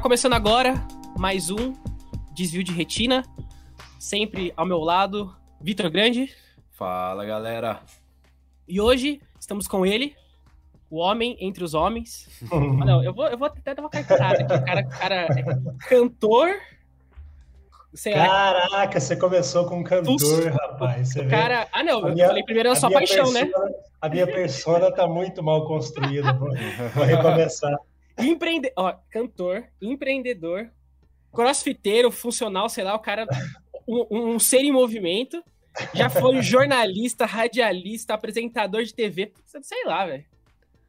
Tá começando agora mais um desvio de retina. Sempre ao meu lado, Vitor Grande. Fala, galera. E hoje estamos com ele, o homem entre os homens. ah, não, eu vou, eu vou até dar uma carteirada aqui. O cara, cara é cantor. Sei Caraca, você começou com um cantor, rapaz. o cara. Ah, não, eu minha, falei primeiro a sua paixão, né? persona, né? A minha persona tá muito mal construída. Vou, vou recomeçar. Empreende... Ó, cantor, empreendedor, crossfiteiro, funcional, sei lá, o cara. Um, um ser em movimento. Já foi jornalista, radialista, apresentador de TV. Sei lá, velho.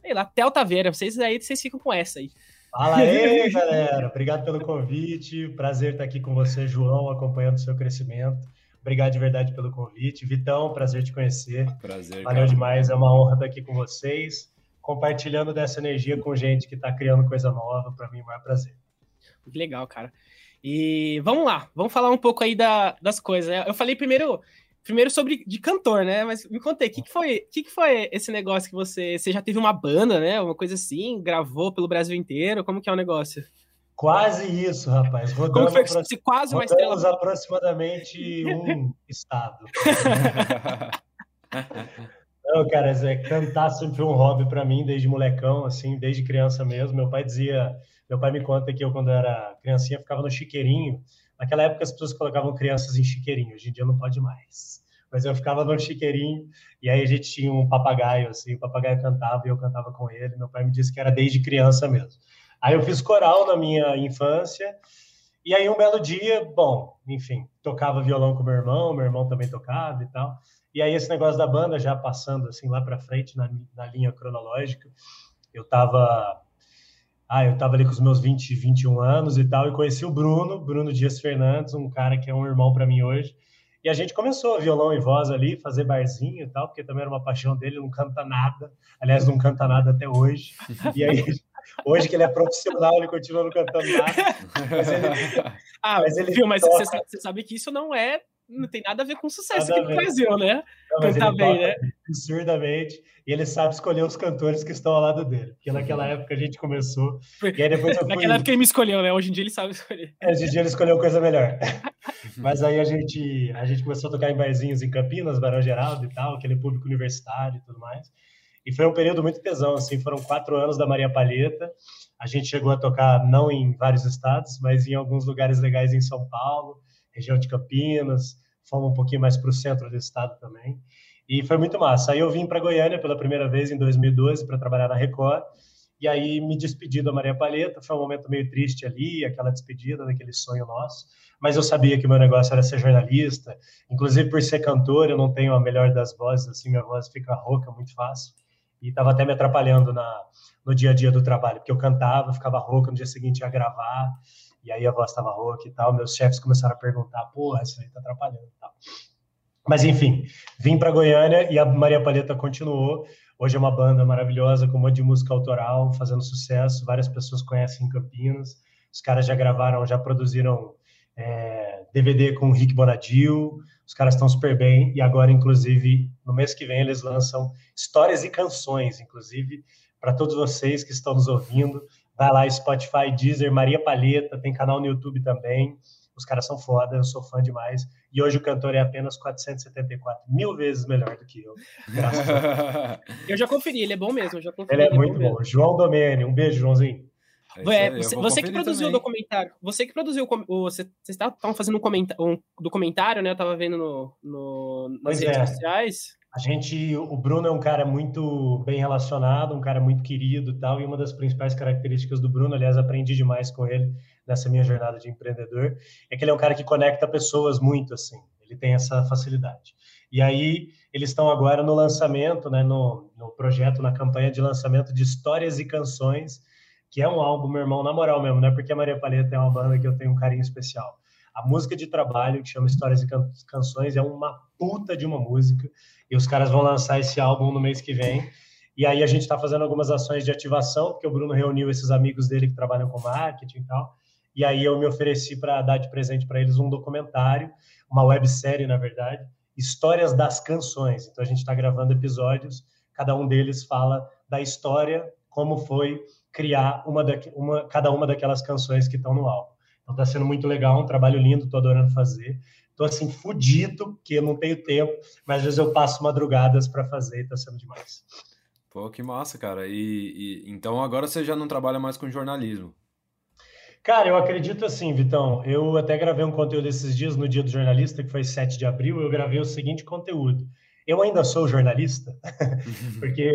Sei lá, Tel Taveira. Vocês aí, vocês ficam com essa aí. Fala aí, galera. Obrigado pelo convite. Prazer estar aqui com você, João, acompanhando o seu crescimento. Obrigado de verdade pelo convite. Vitão, prazer te conhecer. Prazer. Valeu cara. demais. É uma honra estar aqui com vocês compartilhando dessa energia com gente que está criando coisa nova, para mim é um maior prazer. Que legal, cara. E vamos lá, vamos falar um pouco aí da, das coisas. Eu falei primeiro, primeiro sobre de cantor, né? Mas me contei, o que, que foi, que, que foi esse negócio que você, você já teve uma banda, né? Uma coisa assim, gravou pelo Brasil inteiro. Como que é o negócio? Quase isso, rapaz. Rodamos, Como foi que você quase uma estrela? aproximadamente um estado. Não, cara, é, cantar sempre foi um hobby para mim desde molecão, assim, desde criança mesmo. Meu pai dizia, meu pai me conta que eu quando era criancinha ficava no chiqueirinho. Naquela época as pessoas colocavam crianças em chiqueirinho, hoje em dia não pode mais. Mas eu ficava no chiqueirinho e aí a gente tinha um papagaio, assim, o papagaio cantava e eu cantava com ele. Meu pai me disse que era desde criança mesmo. Aí eu fiz coral na minha infância. E aí um belo dia, bom, enfim, tocava violão com meu irmão, meu irmão também tocava e tal. E aí esse negócio da banda já passando assim lá para frente na, na, linha cronológica, eu tava ah, eu tava ali com os meus 20, 21 anos e tal e conheci o Bruno, Bruno Dias Fernandes, um cara que é um irmão para mim hoje. E a gente começou violão e voz ali, fazer barzinho e tal, porque também era uma paixão dele, não canta nada. Aliás, não canta nada até hoje. E aí Hoje que ele é profissional, ele continua nada. Mas ele, ah, mas ele viu, mas você sabe, você sabe, que isso não é não tem nada a ver com sucesso aqui no Brasil, né? Não, Cantar bem, né? Absurdamente. E ele sabe escolher os cantores que estão ao lado dele. Porque naquela época a gente começou. E aí depois fui... Naquela época ele me escolheu, né? Hoje em dia ele sabe escolher. É, hoje em dia ele escolheu coisa melhor. Mas aí a gente, a gente começou a tocar em barzinhos em Campinas, Barão Geraldo e tal, aquele público universitário e tudo mais. E foi um período muito pesão, assim, foram quatro anos da Maria Palheta. A gente chegou a tocar não em vários estados, mas em alguns lugares legais em São Paulo, região de Campinas, fomos um pouquinho mais para o centro do estado também. E foi muito massa. Aí eu vim para Goiânia pela primeira vez em 2012 para trabalhar na Record. E aí me despedi da Maria Palheta. Foi um momento meio triste ali, aquela despedida daquele sonho nosso. Mas eu sabia que meu negócio era ser jornalista. Inclusive por ser cantor, eu não tenho a melhor das vozes, assim, minha voz fica rouca muito fácil. E estava até me atrapalhando na, no dia a dia do trabalho, porque eu cantava, ficava rouca, no dia seguinte ia gravar e aí a voz estava rouca e tal. Meus chefes começaram a perguntar: porra, isso aí tá atrapalhando e tal. Mas enfim, vim para Goiânia e a Maria Palheta continuou. Hoje é uma banda maravilhosa com um monte de música autoral, fazendo sucesso. Várias pessoas conhecem em Campinas. Os caras já gravaram, já produziram é, DVD com o Rick Bonadil. Os caras estão super bem. E agora, inclusive, no mês que vem, eles lançam histórias e canções, inclusive, para todos vocês que estão nos ouvindo. Vai lá, Spotify, Deezer, Maria Palheta, tem canal no YouTube também. Os caras são foda, eu sou fã demais. E hoje o cantor é apenas 474, mil vezes melhor do que eu. eu já conferi, ele é bom mesmo. já conferi, ele é, ele é muito bom. bom. João Domene, um beijo, Joãozinho. É, é você, você que produziu também. o documentário. Você que produziu o. Você, vocês estavam fazendo um, um, documentário, né? Eu tava vendo no, no nas pois redes é. sociais. A gente, o Bruno é um cara muito bem relacionado, um cara muito querido, tal, e uma das principais características do Bruno, aliás, aprendi demais com ele nessa minha jornada de empreendedor, é que ele é um cara que conecta pessoas muito assim. Ele tem essa facilidade. E aí eles estão agora no lançamento, né, no, no projeto, na campanha de lançamento de histórias e canções, que é um álbum, meu irmão, na moral mesmo, não é porque a Maria Paleta é uma banda que eu tenho um carinho especial. A música de trabalho, que chama Histórias e Can Canções, é uma puta de uma música. E os caras vão lançar esse álbum no mês que vem. E aí a gente está fazendo algumas ações de ativação, porque o Bruno reuniu esses amigos dele que trabalham com marketing e tal. E aí eu me ofereci para dar de presente para eles um documentário, uma websérie, na verdade, Histórias das Canções. Então a gente está gravando episódios, cada um deles fala da história, como foi criar uma, da, uma cada uma daquelas canções que estão no álbum. Então tá sendo muito legal, um trabalho lindo, tô adorando fazer. Tô assim fudido, que eu não tenho tempo, mas às vezes eu passo madrugadas para fazer, tá sendo demais. Pô, que massa, cara. E, e, então agora você já não trabalha mais com jornalismo? Cara, eu acredito assim, Vitão. Eu até gravei um conteúdo esses dias no Dia do Jornalista, que foi 7 de abril. Eu gravei o seguinte conteúdo. Eu ainda sou jornalista, porque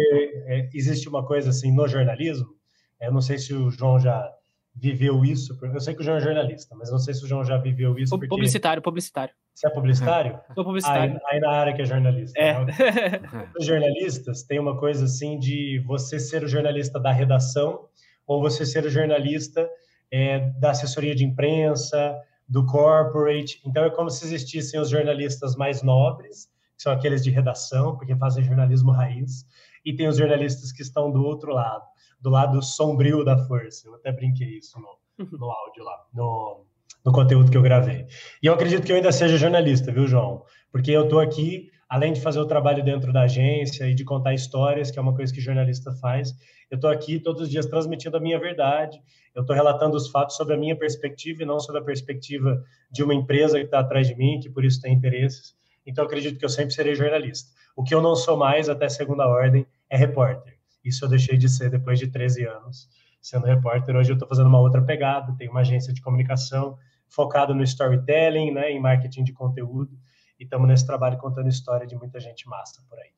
é, existe uma coisa assim no jornalismo. Eu não sei se o João já viveu isso. Eu sei que o João é jornalista, mas não sei se o João já viveu isso. Porque... Publicitário, publicitário. Você é publicitário? Sou publicitário. Aí, aí, na área que é jornalista. É. Né? Os jornalistas têm uma coisa assim de você ser o jornalista da redação ou você ser o jornalista é, da assessoria de imprensa, do corporate. Então é como se existissem os jornalistas mais nobres, que são aqueles de redação, porque fazem jornalismo raiz, e tem os jornalistas que estão do outro lado, do lado sombrio da força. Eu até brinquei isso no, uhum. no áudio lá, no, no conteúdo que eu gravei. E eu acredito que eu ainda seja jornalista, viu, João? Porque eu estou aqui, além de fazer o trabalho dentro da agência e de contar histórias, que é uma coisa que jornalista faz, eu estou aqui todos os dias transmitindo a minha verdade, eu estou relatando os fatos sobre a minha perspectiva e não sobre a perspectiva de uma empresa que está atrás de mim, que por isso tem interesses. Então, eu acredito que eu sempre serei jornalista. O que eu não sou mais, até segunda ordem, é repórter. Isso eu deixei de ser depois de 13 anos sendo repórter. Hoje eu estou fazendo uma outra pegada, tenho uma agência de comunicação, focado no storytelling, né, em marketing de conteúdo, e estamos nesse trabalho contando história de muita gente massa por aí.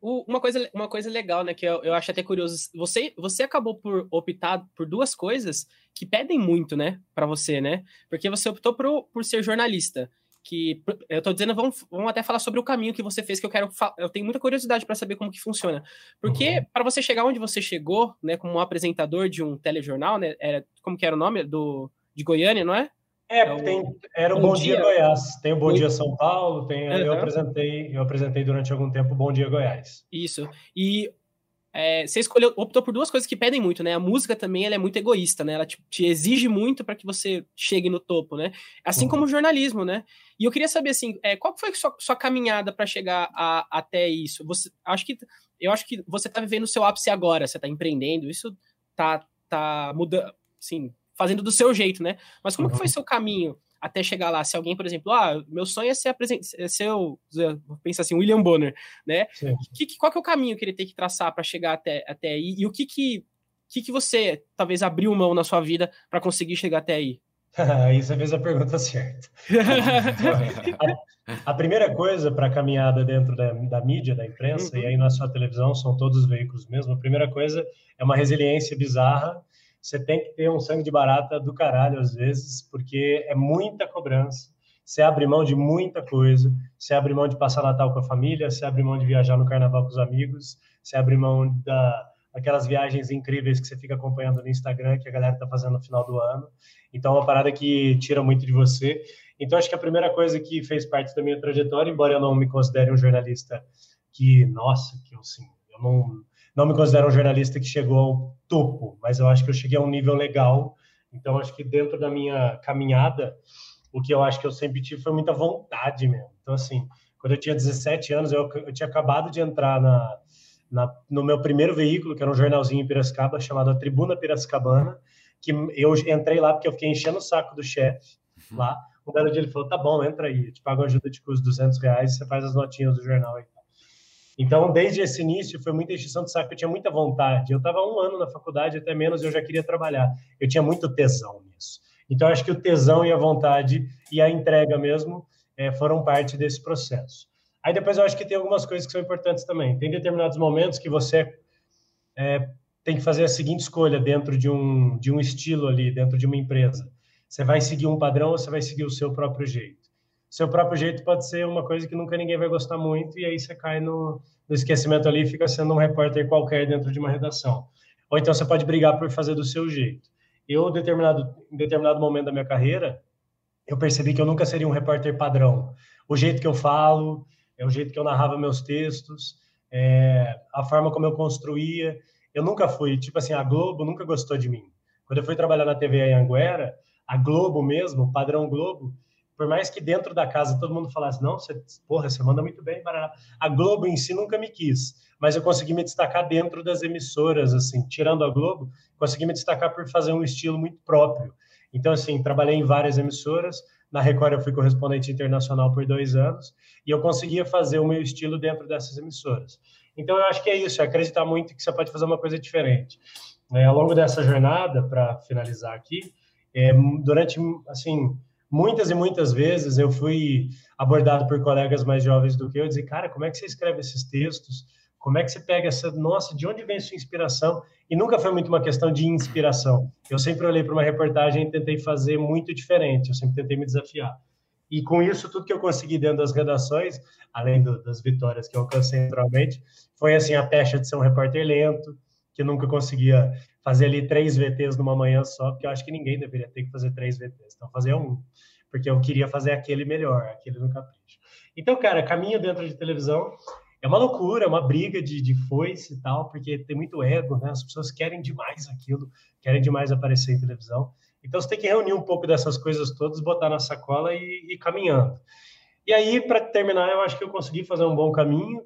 Uma coisa, uma coisa legal, né, que eu, eu acho até curioso, você, você acabou por optar por duas coisas que pedem muito, né, para você, né? Porque você optou por, por ser jornalista, que eu tô dizendo, vamos, vamos até falar sobre o caminho que você fez, que eu quero, eu tenho muita curiosidade para saber como que funciona. Porque uhum. para você chegar onde você chegou, né, como um apresentador de um telejornal, né, era como que era o nome do de Goiânia, não é? É, é tem, era o Bom, Bom Dia, Dia, Goiás, tem o Bom, Bom Dia São Paulo, tem, uhum. eu apresentei, eu apresentei durante algum tempo o Bom Dia Goiás. Isso. E é, você escolheu, optou por duas coisas que pedem muito, né? A música também ela é muito egoísta, né? Ela te, te exige muito para que você chegue no topo, né? Assim uhum. como o jornalismo, né? E eu queria saber assim, é, qual foi a sua, sua caminhada para chegar a, até isso? Você, acho que eu acho que você está vivendo o seu ápice agora, você está empreendendo, isso tá tá mudando, sim, fazendo do seu jeito, né? Mas como uhum. que foi uhum. seu caminho até chegar lá? Se alguém, por exemplo, ah, meu sonho é ser, apresent... é ser o, pensa assim, William Bonner, né? Que, qual que é o caminho que ele tem que traçar para chegar até, até aí? E o que que, que que você talvez abriu mão na sua vida para conseguir chegar até aí? Aí você fez a pergunta certa. a, a, primeira coisa para a caminhada dentro da, da, mídia, da imprensa, uhum. e aí na sua televisão são todos os veículos mesmo, a primeira coisa é uma resiliência bizarra você tem que ter um sangue de barata do caralho às vezes, porque é muita cobrança. Você abre mão de muita coisa. Você abre mão de passar Natal com a família, você abre mão de viajar no carnaval com os amigos, você abre mão da, daquelas viagens incríveis que você fica acompanhando no Instagram, que a galera tá fazendo no final do ano. Então, é uma parada que tira muito de você. Então, acho que a primeira coisa que fez parte da minha trajetória, embora eu não me considere um jornalista que, nossa, que eu, assim, eu não não me considero um jornalista que chegou ao topo, mas eu acho que eu cheguei a um nível legal. Então, acho que dentro da minha caminhada, o que eu acho que eu sempre tive foi muita vontade mesmo. Então, assim, quando eu tinha 17 anos, eu, eu tinha acabado de entrar na, na, no meu primeiro veículo, que era um jornalzinho em Piracicaba, chamado a Tribuna Piracicabana, que eu entrei lá porque eu fiquei enchendo o saco do chefe lá. Um belo dia ele falou, tá bom, entra aí, eu te pago ajuda de custo 200 reais, você faz as notinhas do jornal aí. Então, desde esse início, foi muita extinção de saco. Eu tinha muita vontade. Eu estava um ano na faculdade, até menos, eu já queria trabalhar. Eu tinha muito tesão nisso. Então, acho que o tesão e a vontade e a entrega mesmo é, foram parte desse processo. Aí, depois, eu acho que tem algumas coisas que são importantes também. Tem determinados momentos que você é, tem que fazer a seguinte escolha dentro de um, de um estilo ali, dentro de uma empresa. Você vai seguir um padrão ou você vai seguir o seu próprio jeito? Seu próprio jeito pode ser uma coisa que nunca ninguém vai gostar muito, e aí você cai no, no esquecimento ali e fica sendo um repórter qualquer dentro de uma redação. Ou então você pode brigar por fazer do seu jeito. Eu, determinado, em determinado momento da minha carreira, eu percebi que eu nunca seria um repórter padrão. O jeito que eu falo, é o jeito que eu narrava meus textos, é, a forma como eu construía. Eu nunca fui, tipo assim, a Globo nunca gostou de mim. Quando eu fui trabalhar na TV Anguera, a Globo mesmo, o padrão Globo, por mais que dentro da casa todo mundo falasse, não, você, porra, você manda muito bem, Paraná. A Globo em si nunca me quis, mas eu consegui me destacar dentro das emissoras, assim, tirando a Globo, consegui me destacar por fazer um estilo muito próprio. Então, assim, trabalhei em várias emissoras, na Record eu fui correspondente internacional por dois anos, e eu conseguia fazer o meu estilo dentro dessas emissoras. Então, eu acho que é isso, é acreditar muito que você pode fazer uma coisa diferente. É, ao longo dessa jornada, para finalizar aqui, é, durante, assim, muitas e muitas vezes eu fui abordado por colegas mais jovens do que eu, dizer, cara, como é que você escreve esses textos? Como é que você pega essa, nossa, de onde vem sua inspiração? E nunca foi muito uma questão de inspiração. Eu sempre olhei para uma reportagem e tentei fazer muito diferente, eu sempre tentei me desafiar. E com isso, tudo que eu consegui dentro das redações, além do, das vitórias que eu alcancei naturalmente, foi assim a pecha de ser um repórter lento, que nunca conseguia fazer ali três VTs numa manhã só, porque eu acho que ninguém deveria ter que fazer três VTs. Então, fazer um, porque eu queria fazer aquele melhor, aquele no capricho. Então, cara, caminho dentro de televisão é uma loucura, é uma briga de, de foice e tal, porque tem muito ego, né? As pessoas querem demais aquilo, querem demais aparecer em televisão. Então, você tem que reunir um pouco dessas coisas todas, botar na sacola e ir caminhando. E aí, para terminar, eu acho que eu consegui fazer um bom caminho.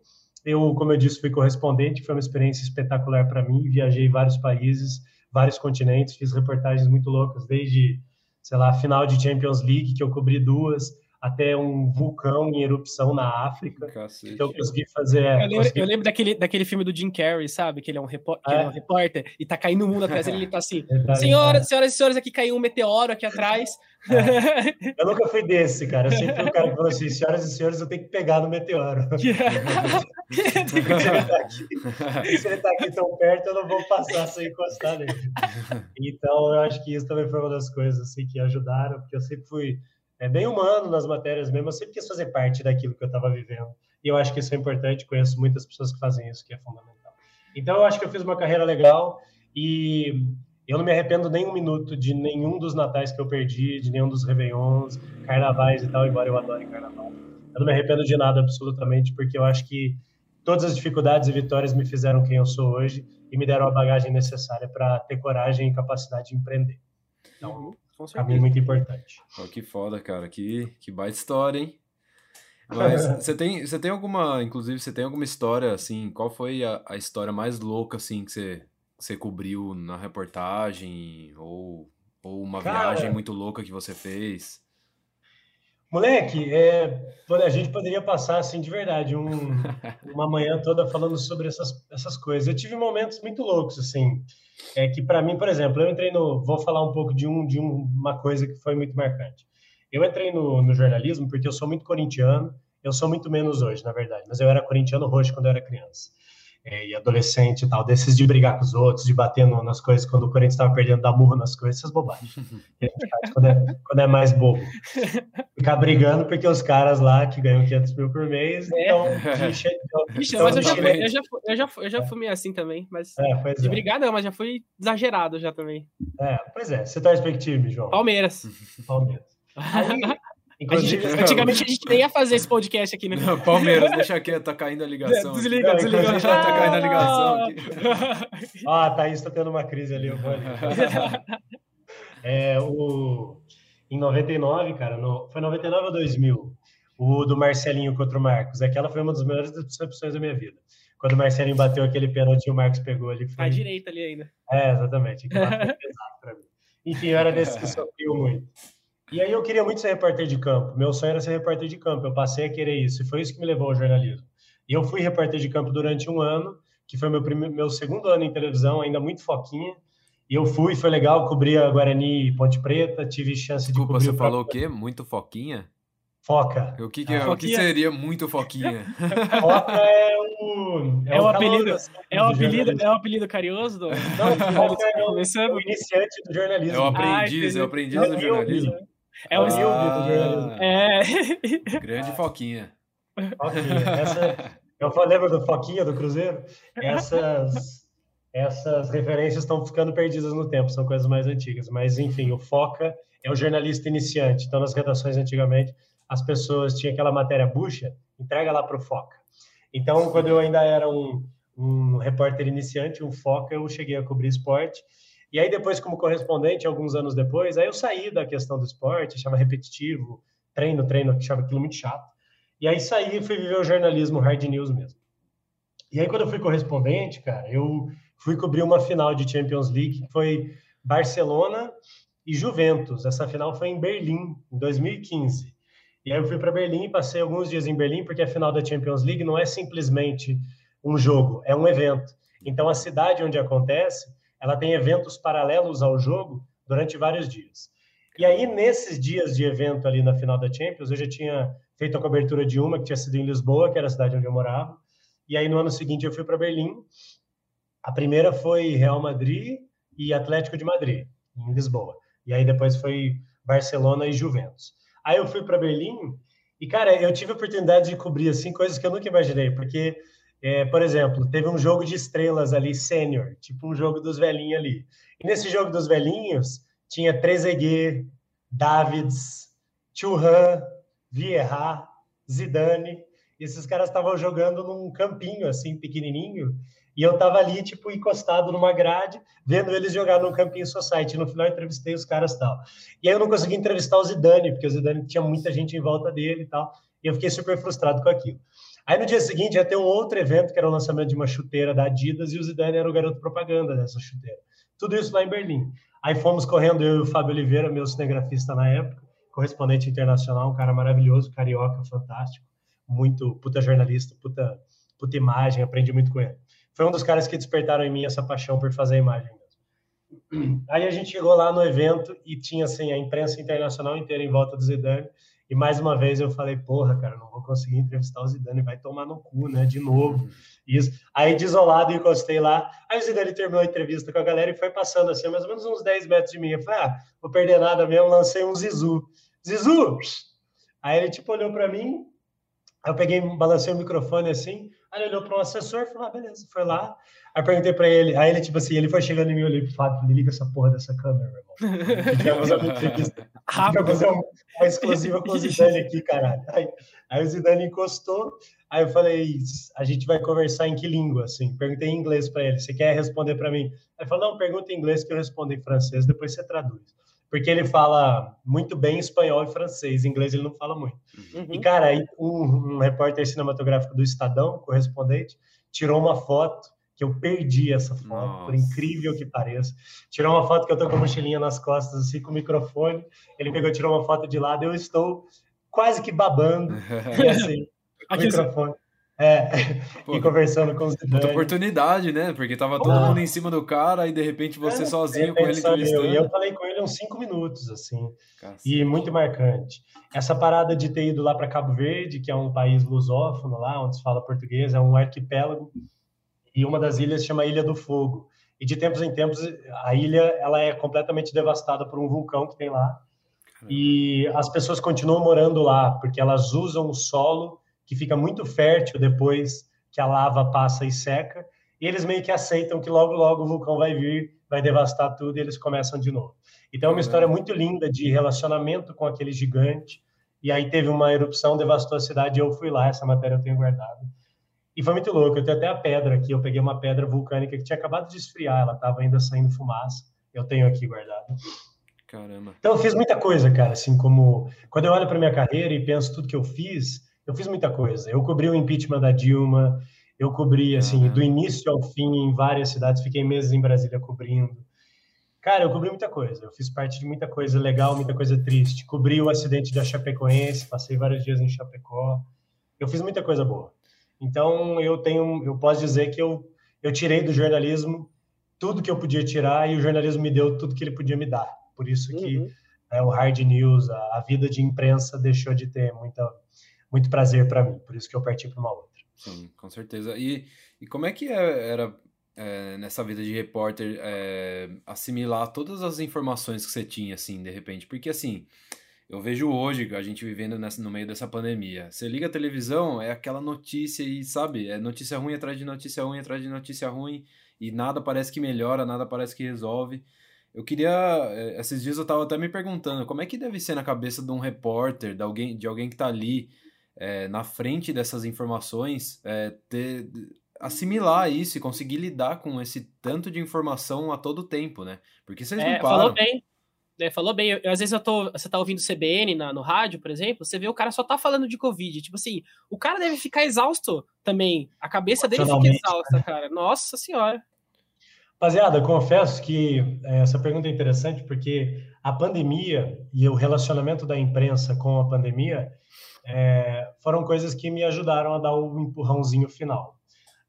Eu, como eu disse, fui correspondente, foi uma experiência espetacular para mim. Viajei vários países, vários continentes, fiz reportagens muito loucas, desde, sei lá, final de Champions League, que eu cobri duas, até um vulcão em erupção na África. Cacete. Então eu consegui fazer. Eu lembro, consegui... eu lembro, daquele, daquele filme do Jim Carrey, sabe? Que ele é um, repó... é. é um repórter e tá caindo o mundo atrás dele, ele tá assim. Tá senhoras, senhoras e senhores, aqui caiu um meteoro aqui atrás. É. Eu nunca fui desse, cara. Eu sempre fui o cara que falou assim: senhoras e senhores, eu tenho que pegar no meteoro. se, ele tá aqui, se ele tá aqui tão perto, eu não vou passar sem encostar nele. Então, eu acho que isso também foi uma das coisas assim, que ajudaram, porque eu sempre fui é, bem humano nas matérias mesmo. Eu sempre quis fazer parte daquilo que eu estava vivendo. E eu acho que isso é importante. Conheço muitas pessoas que fazem isso, que é fundamental. Então, eu acho que eu fiz uma carreira legal e eu não me arrependo nem um minuto de nenhum dos natais que eu perdi, de nenhum dos réveillons, carnavais e tal, embora eu adore carnaval. Eu não me arrependo de nada absolutamente, porque eu acho que todas as dificuldades e vitórias me fizeram quem eu sou hoje e me deram a bagagem necessária para ter coragem e capacidade de empreender. Então, mim é muito importante. Oh, que foda, cara. Que, que baita história, hein? Mas você tem, você tem alguma, inclusive, você tem alguma história, assim, qual foi a, a história mais louca, assim, que você, você cobriu na reportagem? Ou, ou uma cara, viagem muito louca que você fez? Moleque, é, a gente poderia passar, assim, de verdade, um, uma manhã toda falando sobre essas, essas coisas. Eu tive momentos muito loucos, assim, é que para mim, por exemplo, eu entrei no... Vou falar um pouco de, um, de uma coisa que foi muito marcante. Eu entrei no, no jornalismo porque eu sou muito corintiano, eu sou muito menos hoje, na verdade, mas eu era corintiano roxo quando eu era criança é, e adolescente e tal, desses de brigar com os outros, de bater no, nas coisas quando o Corinthians estava perdendo, dar murro nas coisas, essas bobagens. Que a gente faz quando é, quando é mais bobo. Ficar brigando porque os caras lá que ganham 500 mil por mês é. então, Ixi, mas eu já, fui, eu, já, eu, já, eu já fui assim também, mas é, de é. brigar não, mas já fui exagerado já também. É, pois é. Você torce para que time, João? Palmeiras. Palmeiras. Aí, a gente, antigamente a gente nem ia fazer esse podcast aqui, né? Não, Palmeiras, deixa quieto, tá caindo a ligação. Desliga, aqui. desliga. Deixa, tá caindo a ligação aqui. Ah, Thaís tá tendo uma crise ali. Eu vou ali. É, o... Em 99, cara, no... foi 99 ou 2000, o do Marcelinho contra o Marcos. Aquela foi uma das melhores decepções da minha vida. Quando o Marcelinho bateu aquele pênalti e o Marcos pegou ali. Foi... À direita ali ainda. É, exatamente. Aquilo foi pesado pra mim. Enfim, eu era desse que sofreu muito. E aí eu queria muito ser repórter de campo. Meu sonho era ser repórter de campo. Eu passei a querer isso. E foi isso que me levou ao jornalismo. E eu fui repórter de campo durante um ano, que foi meu, primeiro, meu segundo ano em televisão, ainda muito foquinha. E eu fui, foi legal, cobri a Guarani e Ponte Preta, tive chance Desculpa, de cobrir... você falou o quê? Muito foquinha? Foca. O que, que, ah, o que seria muito foquinha? Foca é o. É, é o, apelido. É o apelido, é o apelido carinhoso do. Não, Foca é o, o, iniciante do jornalismo. É o aprendiz, ah, é o aprendiz do jornalismo. É o ah, do jornalismo. É. Grande Foquinha. Foquinha. Essa, eu lembro do Foquinha do Cruzeiro? Essas, essas referências estão ficando perdidas no tempo, são coisas mais antigas. Mas, enfim, o Foca é o jornalista iniciante. Então, nas redações antigamente, as pessoas tinham aquela matéria bucha, entrega lá para o Foca. Então, quando eu ainda era um, um repórter iniciante, um Foca, eu cheguei a cobrir esporte e aí depois, como correspondente, alguns anos depois, aí eu saí da questão do esporte, achava repetitivo, treino, treino, achava aquilo muito chato. E aí saí e fui viver o jornalismo hard news mesmo. E aí quando eu fui correspondente, cara, eu fui cobrir uma final de Champions League que foi Barcelona e Juventus. Essa final foi em Berlim, em 2015. E aí eu fui para Berlim passei alguns dias em Berlim, porque a final da Champions League não é simplesmente um jogo, é um evento. Então a cidade onde acontece, ela tem eventos paralelos ao jogo durante vários dias. E aí nesses dias de evento ali na final da Champions, eu já tinha feito a cobertura de uma que tinha sido em Lisboa, que era a cidade onde eu morava. E aí no ano seguinte eu fui para Berlim. A primeira foi Real Madrid e Atlético de Madrid, em Lisboa. E aí depois foi Barcelona e Juventus. Aí eu fui para Berlim e, cara, eu tive a oportunidade de cobrir, assim, coisas que eu nunca imaginei, porque, é, por exemplo, teve um jogo de estrelas ali, sênior, tipo um jogo dos velhinhos ali. E nesse jogo dos velhinhos, tinha Trezeguet, Davids, Churran, Vieira, Zidane, e esses caras estavam jogando num campinho, assim, pequenininho, e eu tava ali, tipo, encostado numa grade, vendo eles jogar no Campinho Society. No final, entrevistei os caras e tal. E aí eu não consegui entrevistar o Zidane, porque o Zidane tinha muita gente em volta dele e tal. E eu fiquei super frustrado com aquilo. Aí no dia seguinte ia ter um outro evento, que era o lançamento de uma chuteira da Adidas, e o Zidane era o garoto propaganda dessa chuteira. Tudo isso lá em Berlim. Aí fomos correndo, eu e o Fábio Oliveira, meu cinegrafista na época, correspondente internacional, um cara maravilhoso, carioca, fantástico, muito puta jornalista, puta, puta imagem, aprendi muito com ele foi um dos caras que despertaram em mim essa paixão por fazer a imagem mesmo. Aí a gente chegou lá no evento e tinha assim a imprensa internacional inteira em volta do Zidane. E mais uma vez eu falei, porra, cara, não vou conseguir entrevistar o Zidane, vai tomar no cu, né? De novo. Isso. Aí, desolado, encostei lá. Aí o Zidane terminou a entrevista com a galera e foi passando assim, mais ou menos uns 10 metros de mim. Eu falei, ah, vou perder nada mesmo, lancei um Zizu. Zizu! Aí ele, tipo, olhou para mim, eu peguei, balancei o microfone assim, Aí ele olhou para o assessor e falou: ah, beleza, foi lá. Aí perguntei para ele, aí ele, tipo assim, ele foi chegando em mim e olhei pro Fábio, liga essa porra dessa câmera, meu irmão. Gente vai fazer uma entrevista. Fazer uma exclusiva com o Zidane aqui, caralho. Aí, aí o Zidane encostou, aí eu falei, a gente vai conversar em que língua, assim? Perguntei em inglês para ele, você quer responder para mim? Aí ele falou, não, pergunta em inglês que eu respondo em francês, depois você traduz porque ele fala muito bem espanhol e francês, inglês ele não fala muito. Uhum. E, cara, aí um, um, repórter cinematográfico do Estadão, correspondente, tirou uma foto, que eu perdi essa foto, Nossa. por incrível que pareça. Tirou uma foto que eu tô com a mochilinha nas costas, assim, com o microfone, ele pegou, tirou uma foto de lado, eu estou quase que babando, e assim, o microfone. É, Pô, e conversando com os Muita oportunidade, né? Porque tava todo mundo em cima do cara e de repente você é, sozinho com ele entrevistando. E eu falei com ele uns cinco minutos, assim. E muito marcante. Essa parada de ter ido lá para Cabo Verde, que é um país lusófono lá, onde se fala português, é um arquipélago. E uma das ilhas chama Ilha do Fogo. E de tempos em tempos, a ilha ela é completamente devastada por um vulcão que tem lá. Caramba. E as pessoas continuam morando lá, porque elas usam o solo que fica muito fértil depois que a lava passa e seca, e eles meio que aceitam que logo, logo o vulcão vai vir, vai devastar tudo e eles começam de novo. Então é uma história muito linda de relacionamento com aquele gigante, e aí teve uma erupção, devastou a cidade, e eu fui lá, essa matéria eu tenho guardado. E foi muito louco, eu tenho até a pedra aqui, eu peguei uma pedra vulcânica que tinha acabado de esfriar, ela estava ainda saindo fumaça, eu tenho aqui guardado. Caramba. Então eu fiz muita coisa, cara, assim como quando eu olho para minha carreira e penso tudo que eu fiz, eu fiz muita coisa. Eu cobri o impeachment da Dilma, eu cobri, assim, uhum. do início ao fim em várias cidades, fiquei meses em Brasília cobrindo. Cara, eu cobri muita coisa. Eu fiz parte de muita coisa legal, muita coisa triste. Cobri o acidente da Chapecoense, passei vários dias em Chapecó. Eu fiz muita coisa boa. Então, eu tenho, eu posso dizer que eu, eu tirei do jornalismo tudo que eu podia tirar e o jornalismo me deu tudo que ele podia me dar. Por isso que uhum. é, o hard news, a, a vida de imprensa deixou de ter muita muito prazer para mim, por isso que eu parti para uma outra. Sim, com certeza. E, e como é que é, era é, nessa vida de repórter é, assimilar todas as informações que você tinha, assim, de repente? Porque, assim, eu vejo hoje a gente vivendo nessa, no meio dessa pandemia. Você liga a televisão, é aquela notícia e, sabe, é notícia ruim atrás de notícia ruim atrás de notícia ruim e nada parece que melhora, nada parece que resolve. Eu queria. É, esses dias eu estava até me perguntando como é que deve ser na cabeça de um repórter, de alguém, de alguém que está ali é, na frente dessas informações, é, ter, assimilar isso e conseguir lidar com esse tanto de informação a todo tempo, né? Porque vocês é, não param. Falou bem. né, falou bem. Eu, às vezes eu tô, você tá ouvindo CBN na, no rádio, por exemplo, você vê o cara só tá falando de Covid. Tipo assim, o cara deve ficar exausto também. A cabeça dele fica exausta, cara. Nossa senhora. Rapaziada, confesso que é, essa pergunta é interessante porque a pandemia e o relacionamento da imprensa com a pandemia é, foram coisas que me ajudaram a dar o empurrãozinho final.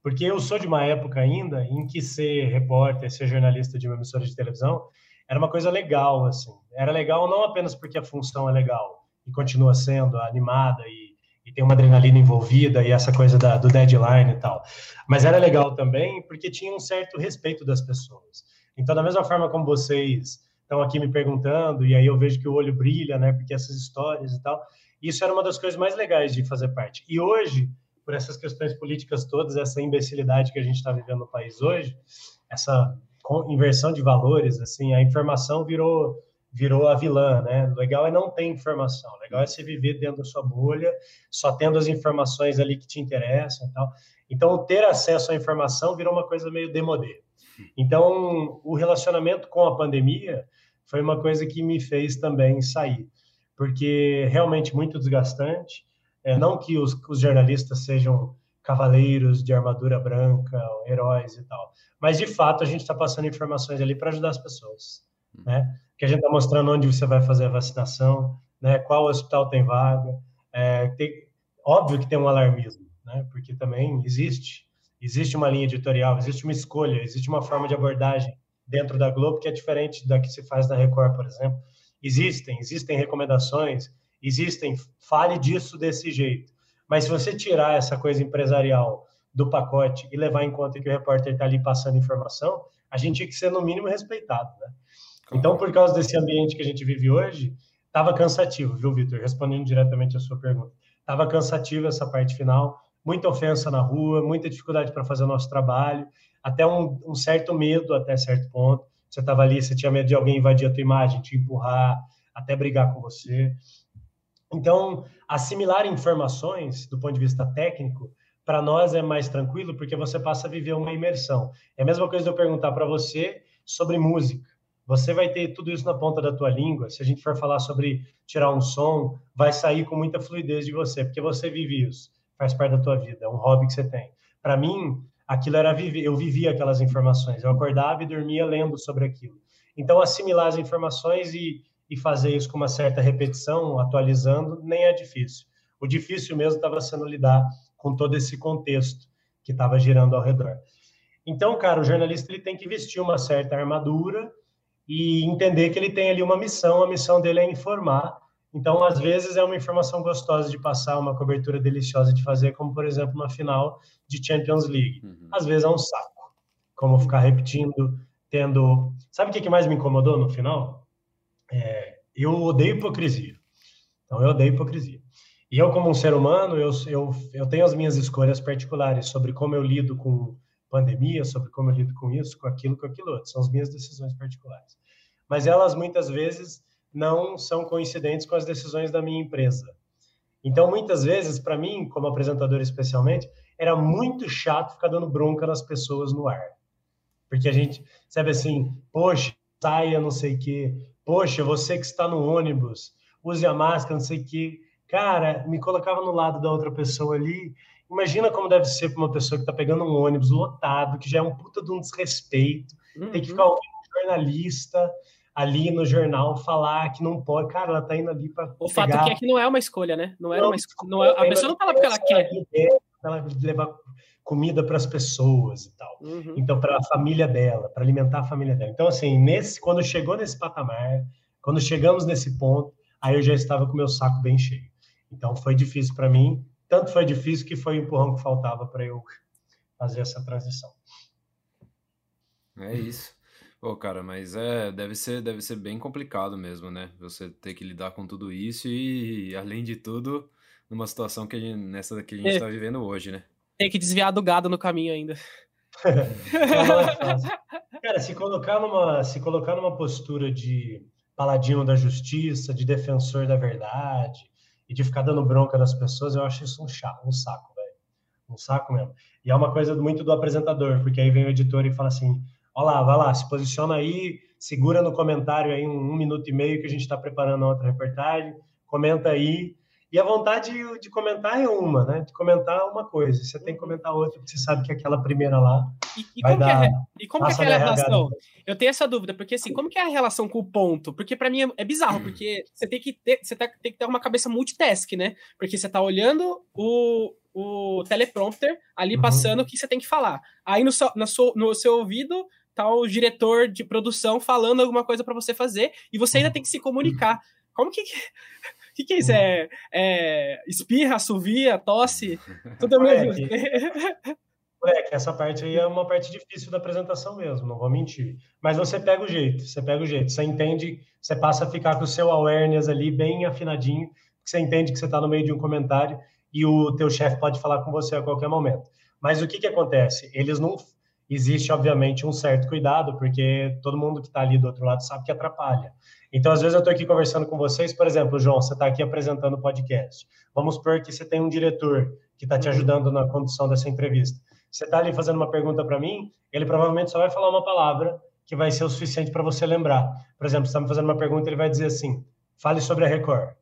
Porque eu sou de uma época ainda em que ser repórter, ser jornalista de uma emissora de televisão era uma coisa legal, assim. Era legal não apenas porque a função é legal e continua sendo animada e, e tem uma adrenalina envolvida e essa coisa da, do deadline e tal, mas era legal também porque tinha um certo respeito das pessoas. Então, da mesma forma como vocês estão aqui me perguntando e aí eu vejo que o olho brilha, né? Porque essas histórias e tal, isso era uma das coisas mais legais de fazer parte. E hoje, por essas questões políticas todas, essa imbecilidade que a gente está vivendo no país hoje, essa inversão de valores, assim, a informação virou virou a vilã, né? Legal é não ter informação, legal é você viver dentro da sua bolha, só tendo as informações ali que te interessam e tal. Então, ter acesso à informação virou uma coisa meio demodê. Então, o relacionamento com a pandemia foi uma coisa que me fez também sair, porque realmente muito desgastante. É, não que os, os jornalistas sejam cavaleiros de armadura branca, heróis e tal. Mas, de fato, a gente está passando informações ali para ajudar as pessoas, né? Que a gente está mostrando onde você vai fazer a vacinação, né? Qual hospital tem vaga. É, tem, óbvio que tem um alarmismo, né? Porque também existe, existe uma linha editorial, existe uma escolha, existe uma forma de abordagem dentro da Globo que é diferente da que se faz na Record, por exemplo. Existem, existem recomendações, existem, fale disso desse jeito. Mas se você tirar essa coisa empresarial do pacote e levar em conta que o repórter está ali passando informação, a gente tinha que ser, no mínimo, respeitado, né? Então, por causa desse ambiente que a gente vive hoje, estava cansativo, viu, Vitor? Respondendo diretamente a sua pergunta. Estava cansativo essa parte final, muita ofensa na rua, muita dificuldade para fazer o nosso trabalho, até um, um certo medo até certo ponto. Você estava ali, você tinha medo de alguém invadir a tua imagem, te empurrar, até brigar com você. Então, assimilar informações do ponto de vista técnico, para nós é mais tranquilo porque você passa a viver uma imersão. É a mesma coisa de eu perguntar para você sobre música. Você vai ter tudo isso na ponta da tua língua. Se a gente for falar sobre tirar um som, vai sair com muita fluidez de você, porque você vive isso, faz parte da tua vida, é um hobby que você tem. Para mim, aquilo era viver, eu vivia aquelas informações, eu acordava e dormia lendo sobre aquilo. Então, assimilar as informações e e fazer isso com uma certa repetição, atualizando, nem é difícil. O difícil mesmo estava sendo lidar com todo esse contexto que estava girando ao redor. Então, cara, o jornalista ele tem que vestir uma certa armadura e entender que ele tem ali uma missão, a missão dele é informar. Então, às vezes é uma informação gostosa de passar, uma cobertura deliciosa de fazer, como por exemplo uma final de Champions League. Uhum. Às vezes é um saco, como ficar repetindo, tendo. Sabe o que mais me incomodou no final? é, eu odeio hipocrisia. Então, eu odeio hipocrisia. E eu, como um ser humano, eu, eu, eu tenho as minhas escolhas particulares sobre como eu lido com pandemia, sobre como eu lido com isso, com aquilo, com aquilo outro. São as minhas decisões particulares. Mas elas, muitas vezes, não são coincidentes com as decisões da minha empresa. Então, muitas vezes, para mim, como apresentador especialmente, era muito chato ficar dando bronca nas pessoas no ar. Porque a gente, sabe assim, poxa, saia, não sei o quê, poxa, você que está no ônibus, use a máscara, não sei o quê. Cara, me colocava no lado da outra pessoa ali. Imagina como deve ser para uma pessoa que está pegando um ônibus lotado, que já é um puta de um desrespeito, uhum. tem que ficar ouvindo um jornalista ali no jornal falar que não pode. Cara, ela tá indo ali para. O pegar... fato é que não é uma escolha, né? Não era uma escolha. Não é... A pessoa não tá lá porque ela quer. Ela levar comida para as pessoas e tal. Uhum. Então, para a família dela, para alimentar a família dela. Então, assim, nesse, quando chegou nesse patamar, quando chegamos nesse ponto, aí eu já estava com meu saco bem cheio. Então, foi difícil para mim. Tanto foi difícil que foi o empurrão que faltava para eu fazer essa transição. É isso. Pô, cara, mas é, deve ser, deve ser bem complicado mesmo, né? Você ter que lidar com tudo isso e, além de tudo, numa situação que gente, nessa que a gente está é. vivendo hoje, né? Tem que desviar do gado no caminho ainda. Cara, se colocar numa, se colocar numa postura de paladino da justiça, de defensor da verdade e de ficar dando bronca nas pessoas, eu acho isso um, chato, um saco, velho. Um saco mesmo. E é uma coisa muito do apresentador, porque aí vem o editor e fala assim: ó lá, vai lá, se posiciona aí, segura no comentário aí um, um minuto e meio que a gente está preparando outra reportagem, comenta aí. E a vontade de, de, comentar é uma, né? De comentar uma coisa. Você tem que comentar outra, porque você sabe que aquela primeira lá. E, e vai como dar, que é, e como é aquela relação? Eu tenho essa dúvida, porque assim, como que é a relação com o ponto? Porque para mim é, é, bizarro, porque você tem que ter, você tá, tem que ter uma cabeça multitask, né? Porque você tá olhando o, o teleprompter ali uhum. passando o que você tem que falar. Aí no seu, no seu, no seu ouvido tá o diretor de produção falando alguma coisa para você fazer e você ainda tem que se comunicar. Como que. O que, que é isso? É, é espirra, assovia, tosse? Tudo é mesmo. Moleque, essa parte aí é uma parte difícil da apresentação mesmo, não vou mentir. Mas você pega o jeito, você pega o jeito, você entende, você passa a ficar com o seu awareness ali bem afinadinho, você entende que você está no meio de um comentário e o teu chefe pode falar com você a qualquer momento. Mas o que, que acontece? Eles não. Existe, obviamente, um certo cuidado, porque todo mundo que está ali do outro lado sabe que atrapalha. Então, às vezes, eu estou aqui conversando com vocês, por exemplo, João, você está aqui apresentando o podcast. Vamos supor que você tem um diretor que está te uhum. ajudando na condução dessa entrevista. Você está ali fazendo uma pergunta para mim, ele provavelmente só vai falar uma palavra que vai ser o suficiente para você lembrar. Por exemplo, você está me fazendo uma pergunta, ele vai dizer assim: fale sobre a Record.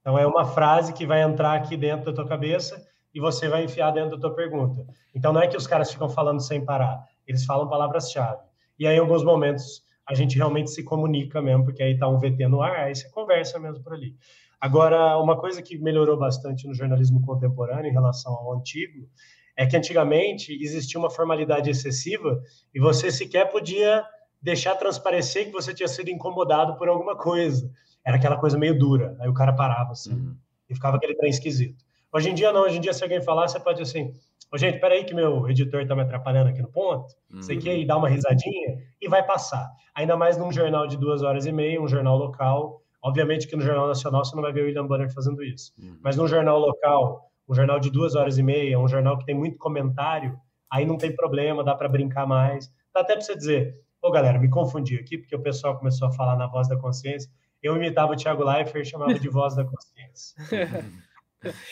Então, é uma frase que vai entrar aqui dentro da tua cabeça e você vai enfiar dentro da tua pergunta. Então, não é que os caras ficam falando sem parar, eles falam palavras-chave. E aí, em alguns momentos, a gente realmente se comunica mesmo, porque aí tá um VT no ar, aí você conversa mesmo por ali. Agora, uma coisa que melhorou bastante no jornalismo contemporâneo em relação ao antigo é que antigamente existia uma formalidade excessiva e você sequer podia deixar transparecer que você tinha sido incomodado por alguma coisa era aquela coisa meio dura. Aí o cara parava assim uhum. e ficava aquele trem esquisito. Hoje em dia não, hoje em dia se alguém falar, você pode assim, Ô, gente, peraí que meu editor tá me atrapalhando aqui no ponto, uhum. sei que, e dá uma risadinha e vai passar. Ainda mais num jornal de duas horas e meia, um jornal local. Obviamente que no Jornal Nacional você não vai ver o William Bonner fazendo isso. Uhum. Mas num jornal local, um jornal de duas horas e meia, um jornal que tem muito comentário, aí não tem problema, dá para brincar mais. Dá até para você dizer, ô galera, me confundi aqui, porque o pessoal começou a falar na voz da consciência eu imitava o Thiago Leifert e chamava de voz da consciência.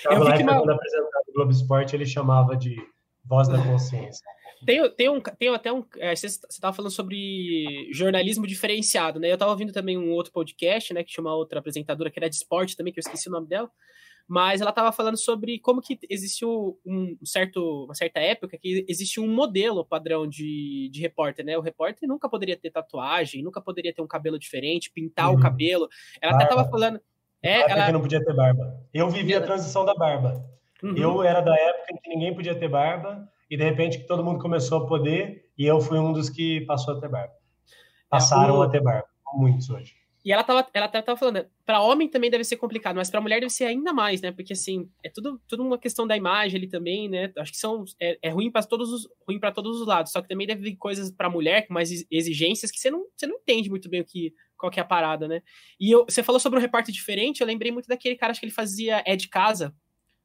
Thiago Leifert, uma... quando apresentava o Globo Esporte, ele chamava de voz da consciência. Tem, tem, um, tem até um. É, você estava falando sobre jornalismo diferenciado, né? Eu estava ouvindo também um outro podcast, né? Que chama outra apresentadora, que era de esporte também, que eu esqueci o nome dela mas ela estava falando sobre como que existiu um certo, uma certa época que existia um modelo padrão de, de repórter, né? O repórter nunca poderia ter tatuagem, nunca poderia ter um cabelo diferente, pintar uhum. o cabelo. Ela barba. até estava falando. É, ela que não podia ter barba. Eu vivi a transição da barba. Uhum. Eu era da época em que ninguém podia ter barba e de repente que todo mundo começou a poder e eu fui um dos que passou a ter barba. Passaram é, o... a ter barba, muitos hoje. E ela tava, ela tava falando, para homem também deve ser complicado, mas para mulher deve ser ainda mais, né? Porque assim, é tudo, tudo uma questão da imagem ali também, né? Acho que são é, é ruim para todos os ruim para todos os lados, só que também deve vir coisas para mulher com mais exigências que você não, você não entende muito bem o que qual que é a parada, né? E eu, você falou sobre um repórter diferente, eu lembrei muito daquele cara acho que ele fazia é de casa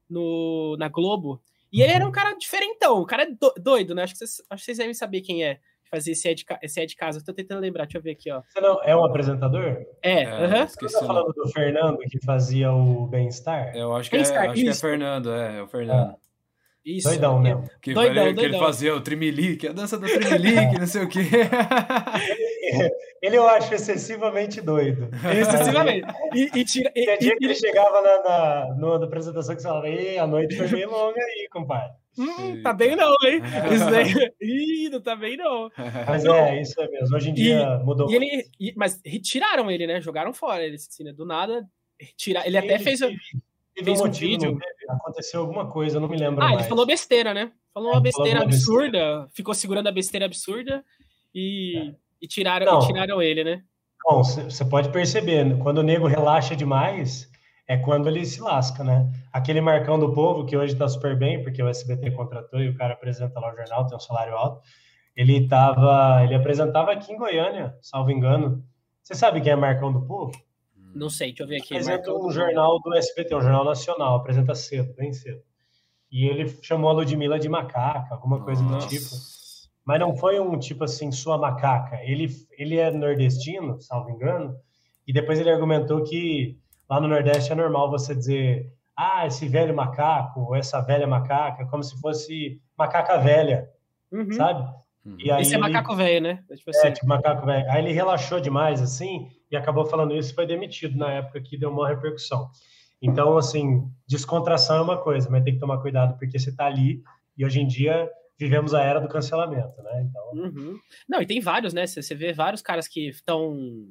no na Globo. E ele era um cara diferentão, o cara é doido, né? Acho que vocês, acho que vocês devem saber quem é fazer esse é de, esse é de casa. Tô tentando lembrar, deixa eu ver aqui, ó. Você não é um apresentador? É, é uh -huh. Você tá falando do Fernando que fazia o Bem-Estar? Eu acho que, é, acho que é Fernando, é, é o Fernando. Ah. Isso. Doidão mesmo. Que, doidão, ele, que ele fazia o trimelique, a dança do trimelique, não sei o quê. Ele, eu acho excessivamente doido. Excessivamente. E, e tira, e, dia que ele chegava na, na, numa apresentação que você falava, a noite foi bem longa aí, compadre. Hum, tá bem não, hein? Isso daí... Ih, não tá bem não. Mas é, isso é mesmo. Hoje em dia e, mudou. E ele, e, mas retiraram ele, né? Jogaram fora ele, assim, né? Do nada, tira... ele até ele fez, teve, fez um, vídeo. Aconteceu alguma coisa, eu não me lembro Ah, mais. ele falou besteira, né? Falou uma besteira falou absurda, besteira. ficou segurando a besteira absurda e, é. E tiraram, não, e tiraram ele, né? Bom, você pode perceber, quando o nego relaxa demais, é quando ele se lasca, né? Aquele Marcão do Povo, que hoje está super bem, porque o SBT contratou e o cara apresenta lá o jornal, tem um salário alto, ele tava, ele apresentava aqui em Goiânia, salvo engano. Você sabe quem é Marcão do Povo? Não sei, deixa eu ver aqui. Apresenta um jornal do SBT, um jornal nacional, apresenta cedo, bem cedo. E ele chamou a Ludmilla de macaca, alguma coisa Nossa. do tipo. Mas não foi um tipo assim, sua macaca. Ele, ele é nordestino, salvo engano, e depois ele argumentou que Lá no Nordeste é normal você dizer, ah, esse velho macaco, ou essa velha macaca, como se fosse macaca velha, uhum. sabe? Uhum. E aí Esse é macaco velho, né? É, tipo assim. É, tipo macaco velho. Aí ele relaxou demais, assim, e acabou falando isso e foi demitido na época que deu uma repercussão. Então, assim, descontração é uma coisa, mas tem que tomar cuidado, porque você tá ali e hoje em dia vivemos a era do cancelamento, né? Então... Uhum. Não, e tem vários, né? Você vê vários caras que estão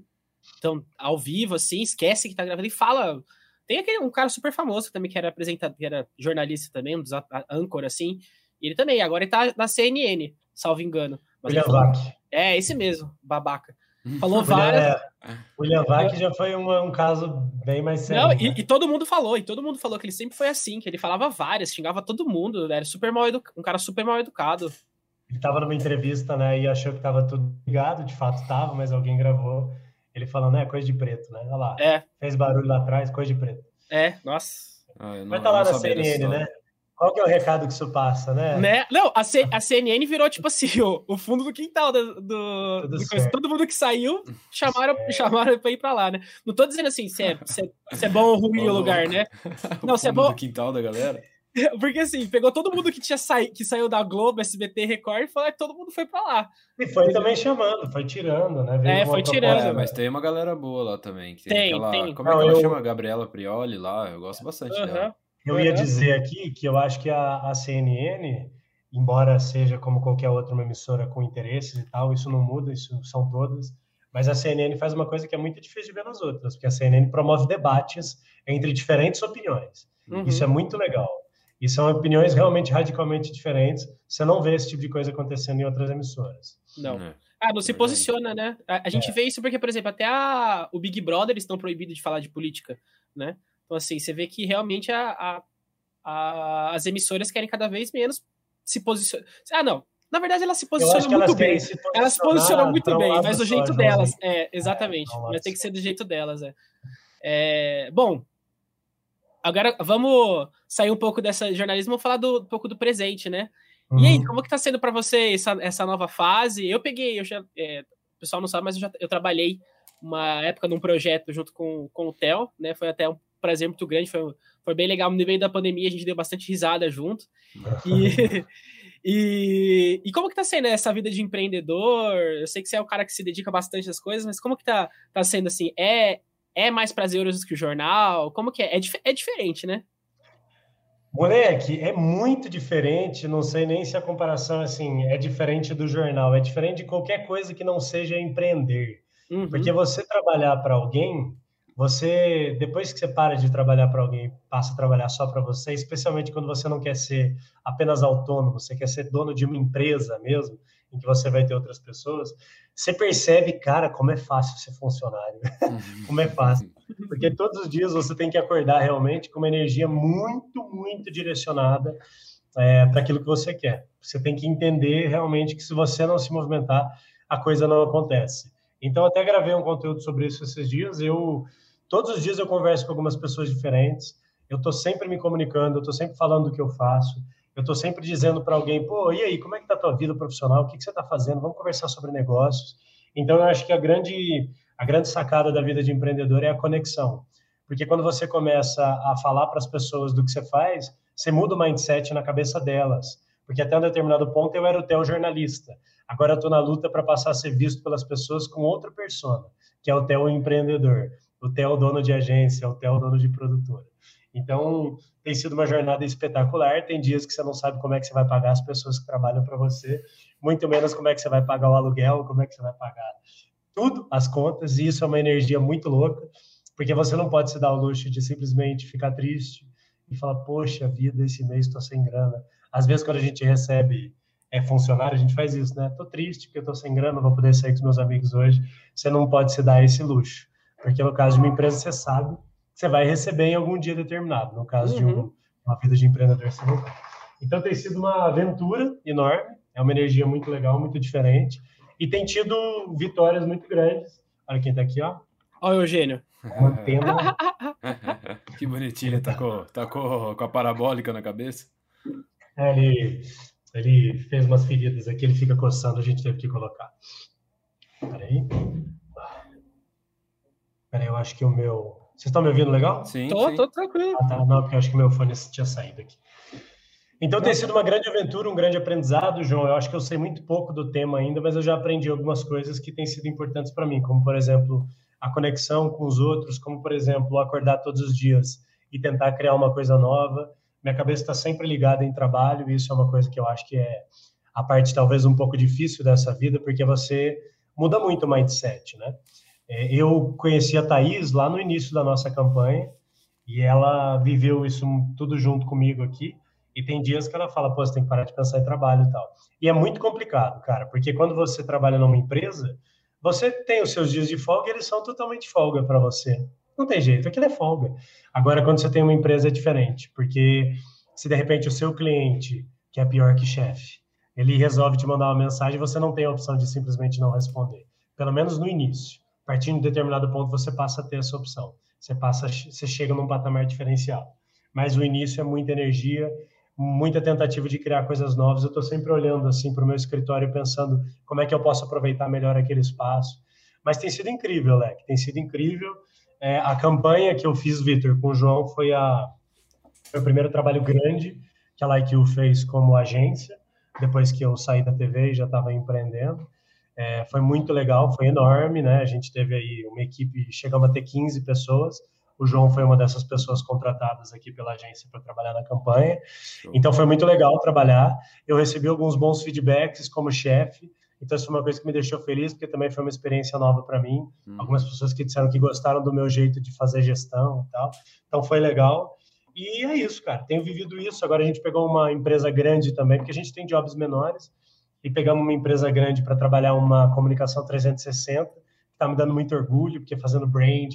tão ao vivo, assim, esquece que tá gravando e fala. Tem aquele um cara super famoso também que era apresentador, que era jornalista também, um dos âncor, assim. E ele também, agora ele tá na CNN, salvo engano. Mas William Vac. É, esse mesmo, babaca. Falou várias. É, William Vac já foi um, um, caso bem mais sério. Não, né? e, e, todo mundo falou, e todo mundo falou que ele sempre foi assim, que ele falava várias, xingava todo mundo, era super mal um cara super mal educado. Ele estava numa entrevista, né, e achou que estava tudo ligado, de fato estava, mas alguém gravou ele falando, né, coisa de preto, né? Olha lá. É. Fez barulho lá atrás, coisa de preto. É, nossa. Ah, Vai estar tá lá na CNN, né? Qual que é o recado que isso passa, né? né? Não, a, C, a CNN virou, tipo assim, o, o fundo do quintal do, do, do Todo mundo que saiu, chamaram, chamaram pra ir pra lá, né? Não tô dizendo assim, se é, se é, se é bom ou ruim o lugar, né? Não, se é bom... do quintal da galera? Porque assim, pegou todo mundo que tinha sa... que saiu da Globo, SBT, Record e falou que todo mundo foi pra lá. E foi também chamando, foi tirando, né? Veio é, foi tirando. É, mas tem uma galera boa lá também. tem, tem, aquela... tem. Como é que ela eu... chama? Gabriela Prioli lá, eu gosto bastante uhum. dela. Eu ia dizer aqui que eu acho que a, a CNN, embora seja como qualquer outra uma emissora com interesses e tal, isso não muda, isso são todas. Mas a CNN faz uma coisa que é muito difícil de ver nas outras, porque a CNN promove debates entre diferentes opiniões. Uhum. Isso é muito legal. E são opiniões realmente radicalmente diferentes. Você não vê esse tipo de coisa acontecendo em outras emissoras. Não. É. Ah, não se posiciona, né? A, a gente é. vê isso porque, por exemplo, até a, o Big Brother estão proibidos de falar de política, né? Então, assim, você vê que realmente a, a, a, as emissoras querem cada vez menos se posicionar. Ah, não. Na verdade, elas se posicionam muito bem. Se elas se posicionam muito bem, mas do jeito delas. É, exatamente. É, mas tem que ser do jeito delas. É. é. bom, agora vamos sair um pouco dessa jornalismo e falar do, um pouco do presente, né? Uhum. E aí, uhum. como que tá sendo para você essa, essa nova fase? Eu peguei, eu já, é, o pessoal não sabe, mas eu, já, eu trabalhei uma época num projeto junto com, com o Theo, né? Foi até um prazer muito grande, foi, foi bem legal. No meio da pandemia, a gente deu bastante risada junto. E, e, e, como que tá sendo essa vida de empreendedor? Eu sei que você é o cara que se dedica bastante às coisas, mas como que tá, tá sendo assim? É, é mais prazeroso que o jornal? Como que é? É, é diferente, né? Moleque, é muito diferente, não sei nem se a comparação assim é diferente do jornal, é diferente de qualquer coisa que não seja empreender. Uhum. Porque você trabalhar para alguém você, depois que você para de trabalhar para alguém, passa a trabalhar só para você, especialmente quando você não quer ser apenas autônomo, você quer ser dono de uma empresa mesmo, em que você vai ter outras pessoas, você percebe, cara, como é fácil ser funcionário. Como é fácil. Porque todos os dias você tem que acordar realmente com uma energia muito, muito direcionada é, para aquilo que você quer. Você tem que entender realmente que se você não se movimentar, a coisa não acontece. Então, até gravei um conteúdo sobre isso esses dias. Eu Todos os dias eu converso com algumas pessoas diferentes. Eu estou sempre me comunicando, eu estou sempre falando do que eu faço. Eu estou sempre dizendo para alguém, pô, e aí, como é que tá a tua vida profissional? O que, que você está fazendo? Vamos conversar sobre negócios. Então, eu acho que a grande, a grande sacada da vida de empreendedor é a conexão. Porque quando você começa a falar para as pessoas do que você faz, você muda o mindset na cabeça delas. Porque até um determinado ponto eu era o teu jornalista. Agora eu estou na luta para passar a ser visto pelas pessoas com outra persona, que é o teu empreendedor o Theo dono de agência, o Theo dono de produtora. Então, tem sido uma jornada espetacular. Tem dias que você não sabe como é que você vai pagar as pessoas que trabalham para você, muito menos como é que você vai pagar o aluguel, como é que você vai pagar tudo, as contas, e isso é uma energia muito louca, porque você não pode se dar o luxo de simplesmente ficar triste e falar, poxa vida, esse mês estou sem grana. Às vezes, quando a gente recebe é funcionário, a gente faz isso, né? Tô triste porque eu sem grana, não vou poder sair com os meus amigos hoje. Você não pode se dar esse luxo. Porque no caso de uma empresa, você sabe que você vai receber em algum dia determinado. No caso uhum. de um, uma vida de empreendedor, você não vai. Então tem sido uma aventura enorme, é uma energia muito legal, muito diferente. E tem tido vitórias muito grandes. Olha quem está aqui, ó. Olha o Eugênio. Mantendo. que bonitinho, ele tá com, tá com, com a parabólica na cabeça. É, ele, ele fez umas feridas aqui, ele fica coçando, a gente teve que colocar. Peraí. Peraí, eu acho que o meu. Vocês estão me ouvindo legal? Sim. Tô, sim. tô tranquilo. Ah, tá. Não, porque eu acho que o meu fone tinha saído aqui. Então tem sido uma grande aventura, um grande aprendizado, João. Eu acho que eu sei muito pouco do tema ainda, mas eu já aprendi algumas coisas que têm sido importantes para mim, como por exemplo a conexão com os outros, como por exemplo acordar todos os dias e tentar criar uma coisa nova. Minha cabeça está sempre ligada em trabalho e isso é uma coisa que eu acho que é a parte talvez um pouco difícil dessa vida, porque você muda muito o mindset, né? É, eu conheci a Thaís lá no início da nossa campanha e ela viveu isso tudo junto comigo aqui. E tem dias que ela fala, pô, você tem que parar de pensar em trabalho e tal. E é muito complicado, cara, porque quando você trabalha numa empresa, você tem os seus dias de folga e eles são totalmente folga para você. Não tem jeito, aquilo é folga. Agora, quando você tem uma empresa, é diferente, porque se de repente o seu cliente, que é pior que chefe, ele resolve te mandar uma mensagem, você não tem a opção de simplesmente não responder. Pelo menos no início. A partir de determinado ponto, você passa a ter essa opção. Você passa, você chega num patamar diferencial. Mas o início é muita energia muita tentativa de criar coisas novas. Eu estou sempre olhando assim para o meu escritório pensando como é que eu posso aproveitar melhor aquele espaço. Mas tem sido incrível, Leque, tem sido incrível. É, a campanha que eu fiz, Vitor, com o João foi, a, o primeiro trabalho grande que a LikeU fez como agência, depois que eu saí da TV e já estava empreendendo. É, foi muito legal, foi enorme, né? A gente teve aí uma equipe, chegamos a ter 15 pessoas, o João foi uma dessas pessoas contratadas aqui pela agência para trabalhar na campanha. Então foi muito legal trabalhar. Eu recebi alguns bons feedbacks como chefe. Então isso foi uma coisa que me deixou feliz, porque também foi uma experiência nova para mim. Hum. Algumas pessoas que disseram que gostaram do meu jeito de fazer gestão e tal. Então foi legal. E é isso, cara. Tenho vivido isso. Agora a gente pegou uma empresa grande também, porque a gente tem jobs menores. E pegamos uma empresa grande para trabalhar uma comunicação 360, que está me dando muito orgulho, porque fazendo brand,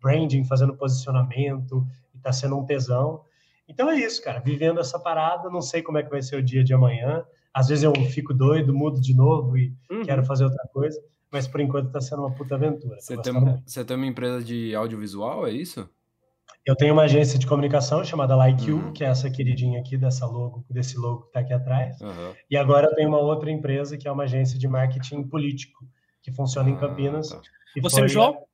branding, fazendo posicionamento, e tá sendo um tesão. Então é isso, cara, vivendo essa parada, não sei como é que vai ser o dia de amanhã. Às vezes eu fico doido, mudo de novo e uhum. quero fazer outra coisa, mas por enquanto tá sendo uma puta aventura. Você tem, você tem uma empresa de audiovisual, é isso? Eu tenho uma agência de comunicação chamada Like uhum. You, que é essa queridinha aqui dessa logo, desse logo que tá aqui atrás. Uhum. E agora eu tenho uma outra empresa que é uma agência de marketing político, que funciona em ah, Campinas. Tá. Você, o João?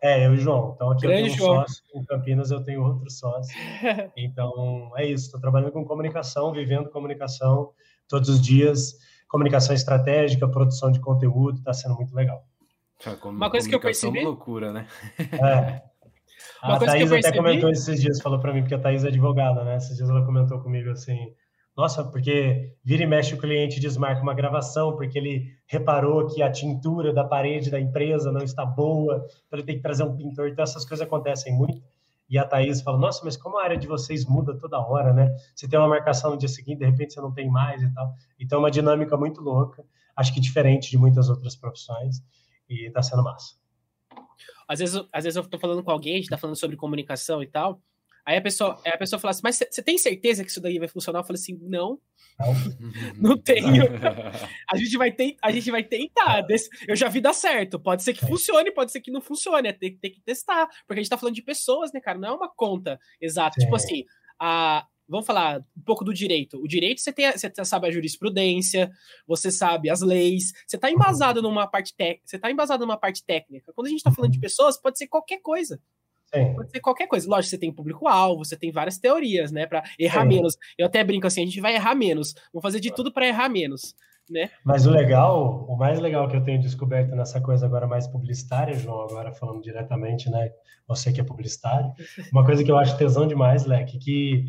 É, eu e o João. Então aqui Grande eu tenho um João. sócio, em Campinas eu tenho outro sócio. Então é isso, estou trabalhando com comunicação, vivendo comunicação todos os dias, comunicação estratégica, produção de conteúdo, está sendo muito legal. Uma coisa que eu percebi. É loucura, né? É. A Thaís até comentou esses dias, falou para mim, porque a Thaís é advogada, né? Esses dias ela comentou comigo assim: nossa, porque vira e mexe o cliente desmarca uma gravação porque ele reparou que a tintura da parede da empresa não está boa, então ele tem que trazer um pintor. Então essas coisas acontecem muito. E a Thaís fala: Nossa, mas como a área de vocês muda toda hora, né? Você tem uma marcação no dia seguinte, de repente você não tem mais e tal. Então é uma dinâmica muito louca, acho que diferente de muitas outras profissões, e está sendo massa. Às vezes, às vezes eu estou falando com alguém, a gente está falando sobre comunicação e tal. Aí a pessoa, a pessoa fala assim, mas você tem certeza que isso daí vai funcionar? Eu falei assim, não, não tenho. A gente vai, ter, a gente vai tentar. Eu já vi dar certo. Pode ser que funcione, pode ser que não funcione. É ter, ter que testar. Porque a gente tá falando de pessoas, né, cara? Não é uma conta exata. Tipo assim, a, vamos falar um pouco do direito. O direito você, tem, você sabe a jurisprudência, você sabe as leis, você está embasado numa parte técnica, você tá embasado numa parte técnica. Quando a gente está falando de pessoas, pode ser qualquer coisa. Sim. Pode ser qualquer coisa. Lógico, você tem público-alvo, você tem várias teorias, né? Para errar Sim. menos. Eu até brinco assim, a gente vai errar menos. Vamos fazer de tudo para errar menos. Né? Mas o legal, o mais legal que eu tenho descoberto nessa coisa agora mais publicitária, João, agora falando diretamente, né? Você que é publicitário, uma coisa que eu acho tesão demais, Leque, que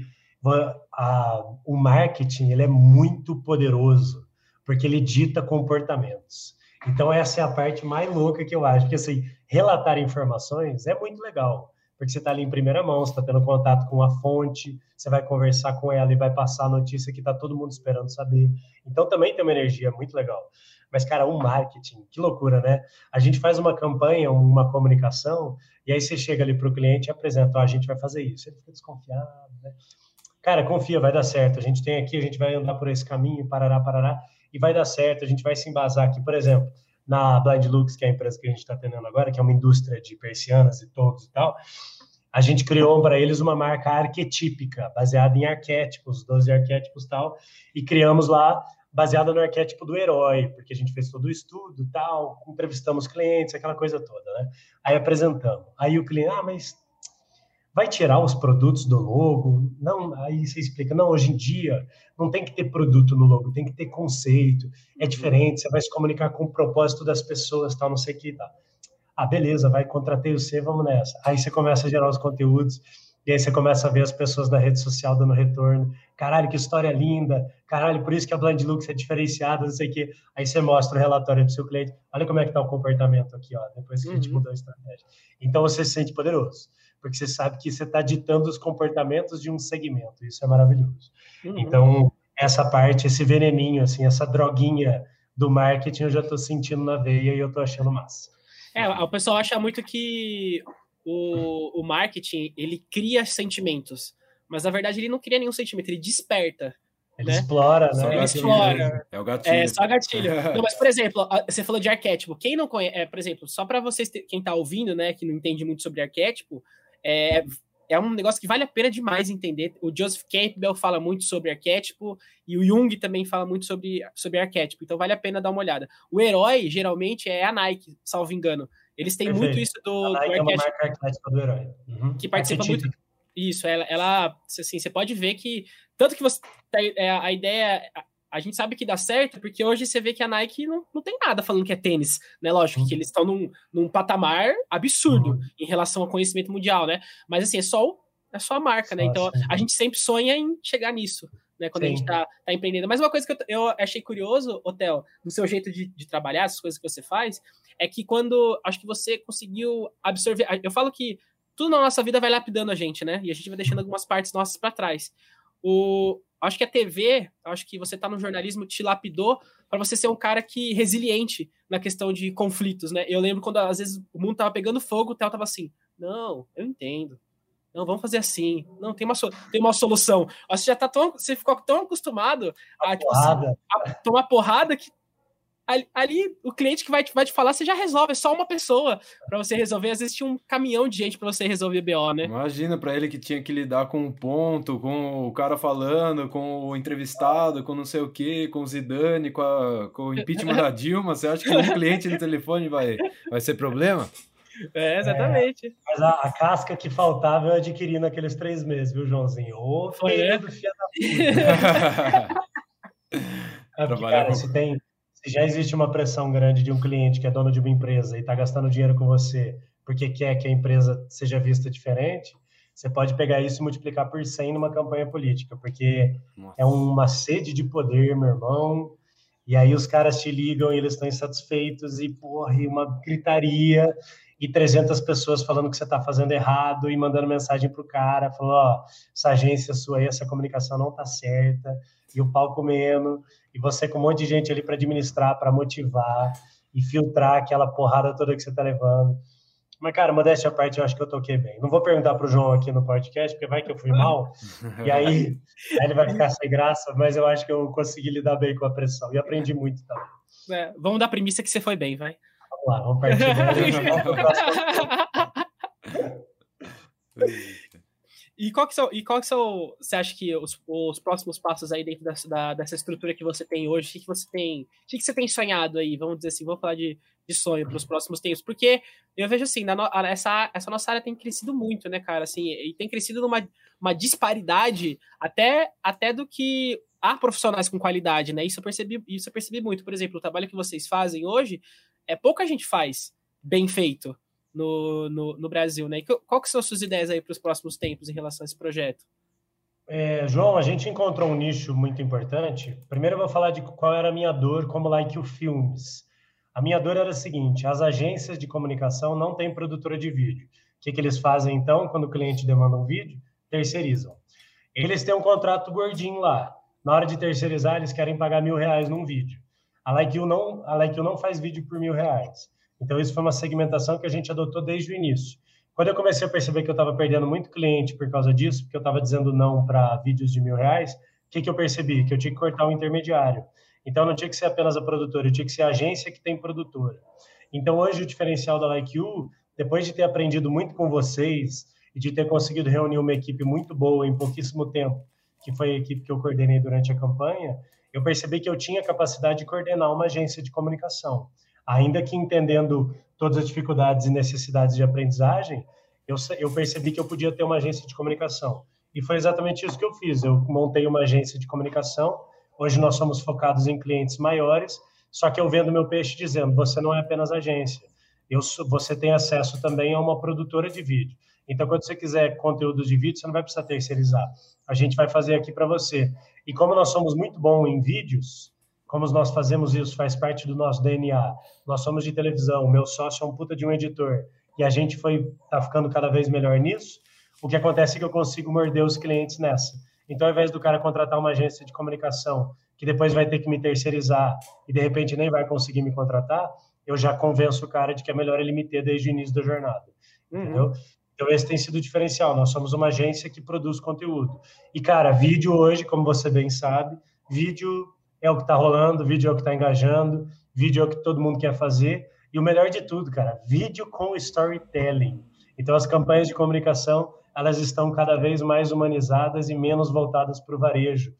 a, o marketing ele é muito poderoso, porque ele dita comportamentos. Então essa é a parte mais louca que eu acho, porque assim, relatar informações é muito legal porque você está ali em primeira mão, você está tendo contato com a fonte, você vai conversar com ela e vai passar a notícia que está todo mundo esperando saber. Então também tem uma energia muito legal. Mas, cara, o um marketing, que loucura, né? A gente faz uma campanha, uma comunicação, e aí você chega ali para o cliente e apresenta, oh, a gente vai fazer isso. Ele fica desconfiado, né? Cara, confia, vai dar certo. A gente tem aqui, a gente vai andar por esse caminho, parará, parará, e vai dar certo. A gente vai se embasar aqui, por exemplo, na Blind Lux, que é a empresa que a gente está atendendo agora, que é uma indústria de persianas e todos e tal, a gente criou para eles uma marca arquetípica, baseada em arquétipos, 12 arquétipos e tal, e criamos lá baseada no arquétipo do herói, porque a gente fez todo o estudo tal, entrevistamos clientes, aquela coisa toda, né? Aí apresentamos. Aí o cliente, ah, mas vai tirar os produtos do logo? Não, aí você explica, não, hoje em dia não tem que ter produto no logo, tem que ter conceito, é diferente, você vai se comunicar com o propósito das pessoas, tal, não sei o que, tá. Ah, beleza, vai, contratei você, vamos nessa. Aí você começa a gerar os conteúdos, e aí você começa a ver as pessoas da rede social dando retorno. Caralho, que história linda. Caralho, por isso que a Blind Lux é diferenciada, não sei o quê. Aí você mostra o relatório do seu cliente. Olha como é que tá o comportamento aqui, ó, depois que uhum. a gente uhum. mudou a estratégia. Então você se sente poderoso porque você sabe que você está ditando os comportamentos de um segmento. Isso é maravilhoso. Uhum. Então, essa parte, esse veneninho, assim, essa droguinha do marketing, eu já estou sentindo na veia e eu estou achando massa. É, o pessoal acha muito que o, o marketing, ele cria sentimentos, mas na verdade ele não cria nenhum sentimento, ele desperta. Ele né? explora, né? Ele explora. É o gatilho. É só gatilho. não, mas, por exemplo, você falou de arquétipo. Quem não conhece, é, por exemplo, só para vocês, quem está ouvindo, né, que não entende muito sobre arquétipo, é, é um negócio que vale a pena demais entender. O Joseph Campbell fala muito sobre arquétipo e o Jung também fala muito sobre, sobre arquétipo, então vale a pena dar uma olhada. O herói, geralmente, é a Nike, salvo engano. Eles têm Perfeito. muito isso do, a Nike do arquétipo. É uma marca arquétipa do herói. Uhum. Que participa muito. Isso, ela, ela, assim, você pode ver que. Tanto que você. É, a ideia a gente sabe que dá certo, porque hoje você vê que a Nike não, não tem nada falando que é tênis, né? Lógico uhum. que eles estão num, num patamar absurdo uhum. em relação ao conhecimento mundial, né? Mas assim, é só, é só a marca, né? Então a gente sempre sonha em chegar nisso. Né, quando Sim. a gente tá, tá, empreendendo. Mas uma coisa que eu, eu achei curioso, Hotel, no seu jeito de, de, trabalhar, as coisas que você faz, é que quando acho que você conseguiu absorver. Eu falo que tudo na nossa vida vai lapidando a gente, né? E a gente vai deixando algumas partes nossas para trás. O, acho que a TV, acho que você tá no jornalismo, te lapidou para você ser um cara que resiliente na questão de conflitos, né? Eu lembro quando às vezes o mundo tava pegando fogo, o Theo tava assim: "Não, eu entendo. Não, vamos fazer assim. Não, tem uma, tem uma solução. Você já tá tão, você ficou tão acostumado a, tipo, assim, a tomar porrada que ali, ali, o cliente que vai te, vai te falar, você já resolve, é só uma pessoa para você resolver. Às vezes tinha um caminhão de gente para você resolver BO, né? Imagina para ele que tinha que lidar com um ponto, com o cara falando, com o entrevistado, com não sei o que, com o Zidane, com, a, com o impeachment da Dilma. Você acha que um cliente no telefone vai, vai ser problema? É, exatamente. É, mas a, a, casca que faltava eu adquiri naqueles três meses, viu, Joãozinho? Ô, Foi, né? do filho da puta. é, porque, cara, com... se tem se já existe uma pressão grande de um cliente que é dono de uma empresa e está gastando dinheiro com você porque quer que a empresa seja vista diferente, você pode pegar isso e multiplicar por 100 numa campanha política, porque Nossa. é uma sede de poder, meu irmão. E aí os caras te ligam e eles estão insatisfeitos e, porra, e uma gritaria e 300 pessoas falando que você está fazendo errado e mandando mensagem para o cara, falando, ó, essa agência sua aí, essa comunicação não está certa, e o pau comendo, e você com um monte de gente ali para administrar, para motivar e filtrar aquela porrada toda que você está levando. Mas, cara, modéstia à parte, eu acho que eu toquei bem. Não vou perguntar para o João aqui no podcast, porque vai que eu fui mal, e aí, aí, ele vai ficar sem graça, mas eu acho que eu consegui lidar bem com a pressão e aprendi muito também. É, vamos dar a premissa que você foi bem, vai. Vamos lá, vamos partir. E qual que são, e qual que são, você acha que os, os próximos passos aí dentro dessa, da, dessa estrutura que você tem hoje? O que, que você tem, o que, que você tem sonhado aí? Vamos dizer assim, vamos falar de, de sonho para os próximos tempos, porque eu vejo assim, na, essa, essa nossa área tem crescido muito, né, cara, assim, e tem crescido numa uma disparidade até, até do que há profissionais com qualidade, né? Isso eu percebi, isso eu percebi muito. Por exemplo, o trabalho que vocês fazem hoje, é pouca gente faz bem feito no, no, no Brasil, né? Qual que são as suas ideias aí para os próximos tempos em relação a esse projeto? É, João, a gente encontrou um nicho muito importante. Primeiro eu vou falar de qual era a minha dor como Like o Filmes. A minha dor era a seguinte: as agências de comunicação não têm produtora de vídeo. O que, que eles fazem então quando o cliente demanda um vídeo? Terceirizam. Eles têm um contrato gordinho lá. Na hora de terceirizar, eles querem pagar mil reais num vídeo. A Like You não, a like you não faz vídeo por mil reais. Então, isso foi uma segmentação que a gente adotou desde o início. Quando eu comecei a perceber que eu estava perdendo muito cliente por causa disso, porque eu estava dizendo não para vídeos de mil reais, o que, que eu percebi? Que eu tinha que cortar o intermediário. Então, não tinha que ser apenas a produtora, eu tinha que ser a agência que tem produtora. Então, hoje, o diferencial da Like You, depois de ter aprendido muito com vocês e de ter conseguido reunir uma equipe muito boa em pouquíssimo tempo, que foi a equipe que eu coordenei durante a campanha, eu percebi que eu tinha capacidade de coordenar uma agência de comunicação ainda que entendendo todas as dificuldades e necessidades de aprendizagem, eu, eu percebi que eu podia ter uma agência de comunicação. E foi exatamente isso que eu fiz. Eu montei uma agência de comunicação. Hoje nós somos focados em clientes maiores, só que eu vendo meu peixe dizendo: você não é apenas agência. Eu, você tem acesso também a uma produtora de vídeo. Então, quando você quiser conteúdo de vídeo, você não vai precisar terceirizar. A gente vai fazer aqui para você. E como nós somos muito bons em vídeos, como nós fazemos isso, faz parte do nosso DNA. Nós somos de televisão, o meu sócio é um puta de um editor, e a gente foi tá ficando cada vez melhor nisso. O que acontece é que eu consigo morder os clientes nessa. Então, ao invés do cara contratar uma agência de comunicação que depois vai ter que me terceirizar e de repente nem vai conseguir me contratar, eu já convenço o cara de que é melhor ele me ter desde o início da jornada. Uhum. Entendeu? Então, esse tem sido o diferencial. Nós somos uma agência que produz conteúdo. E, cara, vídeo hoje, como você bem sabe, vídeo é o que está rolando, vídeo é o que está engajando, vídeo é o que todo mundo quer fazer. E o melhor de tudo, cara, vídeo com storytelling. Então, as campanhas de comunicação, elas estão cada vez mais humanizadas e menos voltadas para o varejo.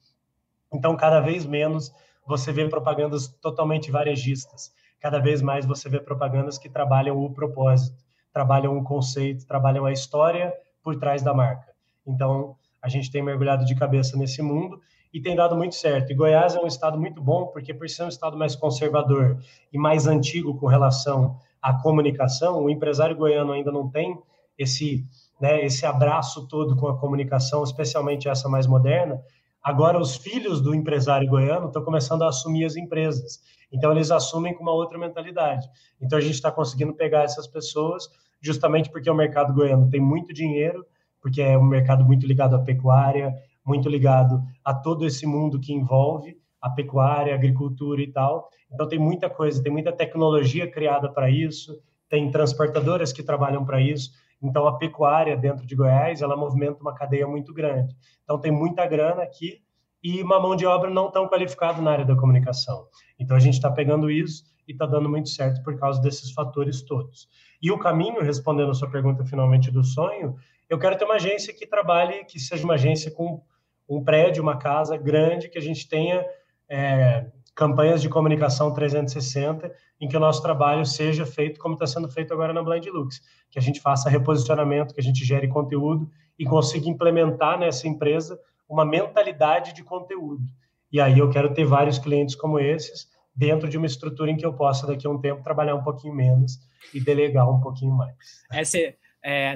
Então, cada vez menos você vê propagandas totalmente varejistas. Cada vez mais você vê propagandas que trabalham o propósito, trabalham o conceito, trabalham a história por trás da marca. Então, a gente tem mergulhado de cabeça nesse mundo e tem dado muito certo. E Goiás é um estado muito bom, porque por ser um estado mais conservador e mais antigo com relação à comunicação, o empresário goiano ainda não tem esse, né, esse abraço todo com a comunicação, especialmente essa mais moderna. Agora, os filhos do empresário goiano estão começando a assumir as empresas. Então, eles assumem com uma outra mentalidade. Então, a gente está conseguindo pegar essas pessoas, justamente porque o mercado goiano tem muito dinheiro, porque é um mercado muito ligado à pecuária, muito ligado a todo esse mundo que envolve a pecuária, a agricultura e tal. Então tem muita coisa, tem muita tecnologia criada para isso, tem transportadoras que trabalham para isso. Então a pecuária dentro de Goiás, ela movimenta uma cadeia muito grande. Então tem muita grana aqui e uma mão de obra não tão qualificada na área da comunicação. Então a gente está pegando isso e está dando muito certo por causa desses fatores todos. E o caminho, respondendo a sua pergunta finalmente do sonho, eu quero ter uma agência que trabalhe, que seja uma agência com um prédio, uma casa grande, que a gente tenha é, campanhas de comunicação 360, em que o nosso trabalho seja feito como está sendo feito agora na Blind Lux, que a gente faça reposicionamento, que a gente gere conteúdo e consiga implementar nessa empresa uma mentalidade de conteúdo. E aí eu quero ter vários clientes como esses, dentro de uma estrutura em que eu possa, daqui a um tempo, trabalhar um pouquinho menos e delegar um pouquinho mais. Essa, é,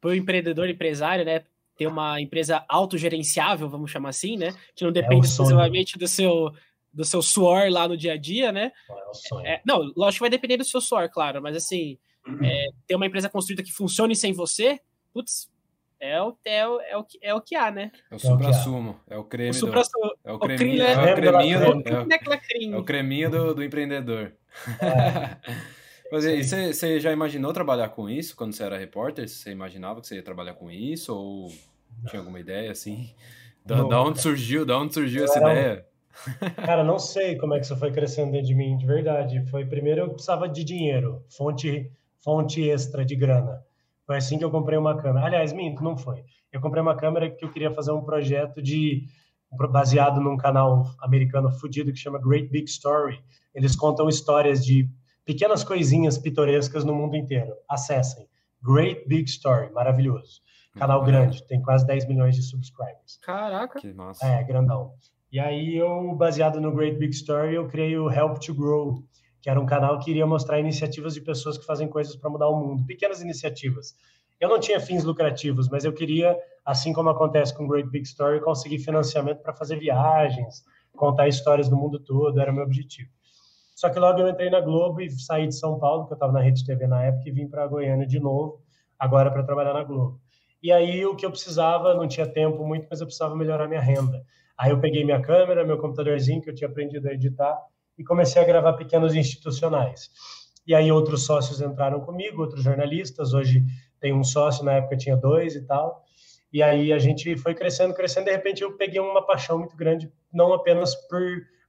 para o empreendedor empresário, né, ter uma empresa autogerenciável, vamos chamar assim, né? Que não é depende é exclusivamente do seu do seu suor lá no dia a dia, né? É, é, não, lógico que vai depender do seu suor, claro, mas assim, é, ter uma empresa construída que funcione sem você, putz, é o, é o, é o, que, é o que há, né? É o supra-sumo, é o creme o do... É o creminho, é o creminho, do, é o creminho do, do empreendedor. É. Mas e você, você já imaginou trabalhar com isso quando você era repórter? Você imaginava que você ia trabalhar com isso? Ou tinha alguma ideia assim? Da, da onde surgiu? Da onde surgiu essa ideia? Cara, não sei como é que isso foi crescendo dentro de mim, de verdade. Foi primeiro eu precisava de dinheiro, fonte, fonte extra de grana. Foi assim que eu comprei uma câmera. Aliás, minto, não foi. Eu comprei uma câmera porque eu queria fazer um projeto de baseado num canal americano fudido que chama Great Big Story. Eles contam histórias de pequenas coisinhas pitorescas no mundo inteiro. Acessem. Great Big Story, maravilhoso. Canal grande, tem quase 10 milhões de subscribers. Caraca. Que massa. É, grandão. E aí eu, baseado no Great Big Story, eu criei o Help to Grow, que era um canal que iria mostrar iniciativas de pessoas que fazem coisas para mudar o mundo, pequenas iniciativas. Eu não tinha fins lucrativos, mas eu queria, assim como acontece com o Great Big Story, conseguir financiamento para fazer viagens, contar histórias do mundo todo, era o meu objetivo. Só que logo eu entrei na Globo e saí de São Paulo, que eu estava na Rede TV na época, e vim para Goiânia de novo, agora para trabalhar na Globo. E aí o que eu precisava, não tinha tempo muito, mas eu precisava melhorar minha renda. Aí eu peguei minha câmera, meu computadorzinho que eu tinha aprendido a editar e comecei a gravar pequenos institucionais. E aí outros sócios entraram comigo, outros jornalistas. Hoje tem um sócio, na época tinha dois e tal. E aí a gente foi crescendo, crescendo. De repente eu peguei uma paixão muito grande, não apenas por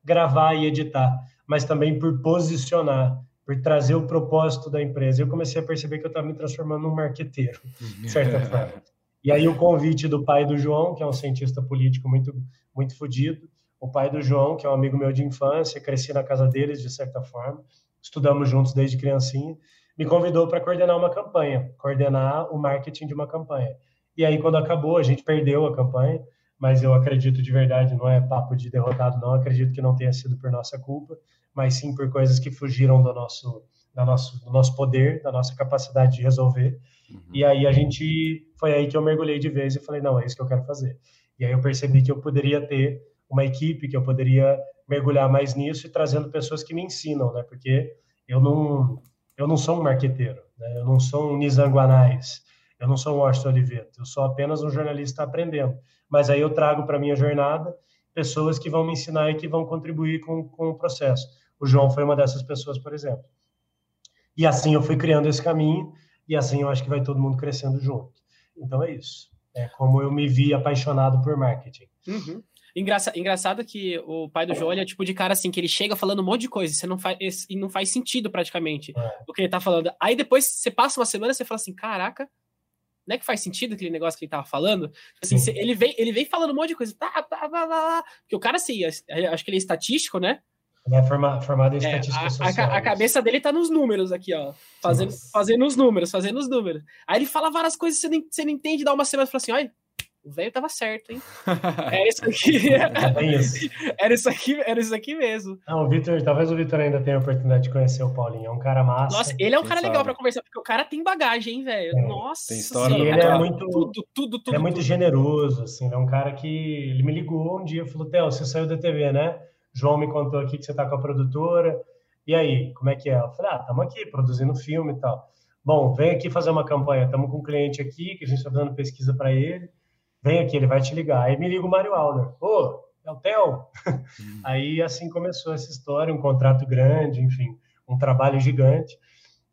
gravar e editar, mas também por posicionar, por trazer o propósito da empresa. Eu comecei a perceber que eu estava me transformando num marqueteiro, de certa forma. E aí o convite do pai do João, que é um cientista político muito muito fodido, o pai do João, que é um amigo meu de infância, cresci na casa deles de certa forma, estudamos juntos desde criancinha, me convidou para coordenar uma campanha, coordenar o marketing de uma campanha. E aí, quando acabou, a gente perdeu a campanha, mas eu acredito de verdade, não é papo de derrotado, não, acredito que não tenha sido por nossa culpa, mas sim por coisas que fugiram do nosso, do nosso, do nosso poder, da nossa capacidade de resolver. Uhum. E aí a gente, foi aí que eu mergulhei de vez e falei, não, é isso que eu quero fazer. E aí eu percebi que eu poderia ter uma equipe, que eu poderia mergulhar mais nisso e trazendo pessoas que me ensinam, né? Porque eu não, eu não sou um marqueteiro, né? eu não sou um Nizam Guanais, eu não sou um Washington Oliveto, eu sou apenas um jornalista aprendendo. Mas aí eu trago para minha jornada pessoas que vão me ensinar e que vão contribuir com, com o processo. O João foi uma dessas pessoas, por exemplo. E assim eu fui criando esse caminho e assim eu acho que vai todo mundo crescendo junto. Então é isso. É como eu me vi apaixonado por marketing. Uhum. Engraça, engraçado que o pai do João é tipo de cara assim, que ele chega falando um monte de coisa, você não faz, e não faz sentido praticamente é. o que ele tá falando. Aí depois você passa uma semana e você fala assim: caraca, não é que faz sentido aquele negócio que ele tava falando? Assim, ele, vem, ele vem falando um monte de coisa, tá, tá, tá, tá, tá. Porque o cara, assim, acho que ele é estatístico, né? Ele é formado, formado em é, estatística a, social. A, a, cabeça dele tá nos números aqui, ó. Fazendo, fazendo os números, fazendo os números. Aí ele fala várias coisas que você não, você não entende, dá uma semana e fala assim: olha, o velho tava certo, hein? Era isso aqui. É isso. Era isso aqui, era isso aqui mesmo. Não, o Vitor, talvez o Vitor ainda tenha a oportunidade de conhecer o Paulinho. É um cara massa. Nossa, ele é um cara legal para conversar, porque o cara tem bagagem, hein, velho? É. Nossa. Tem história. Sim, ele é muito, tudo, tudo, tudo. Ele é muito tudo. generoso, assim. Ele é um cara que ele me ligou um dia e falou: Theo, você saiu da TV, né? João me contou aqui que você tá com a produtora. E aí, como é que é? Eu falei: ah, estamos aqui produzindo filme e tal. Bom, vem aqui fazer uma campanha. Estamos com um cliente aqui que a gente está dando pesquisa para ele vem aqui, ele vai te ligar. Aí me liga o Mário Alder, ô, é o Theo? Hum. Aí assim começou essa história, um contrato grande, enfim, um trabalho gigante.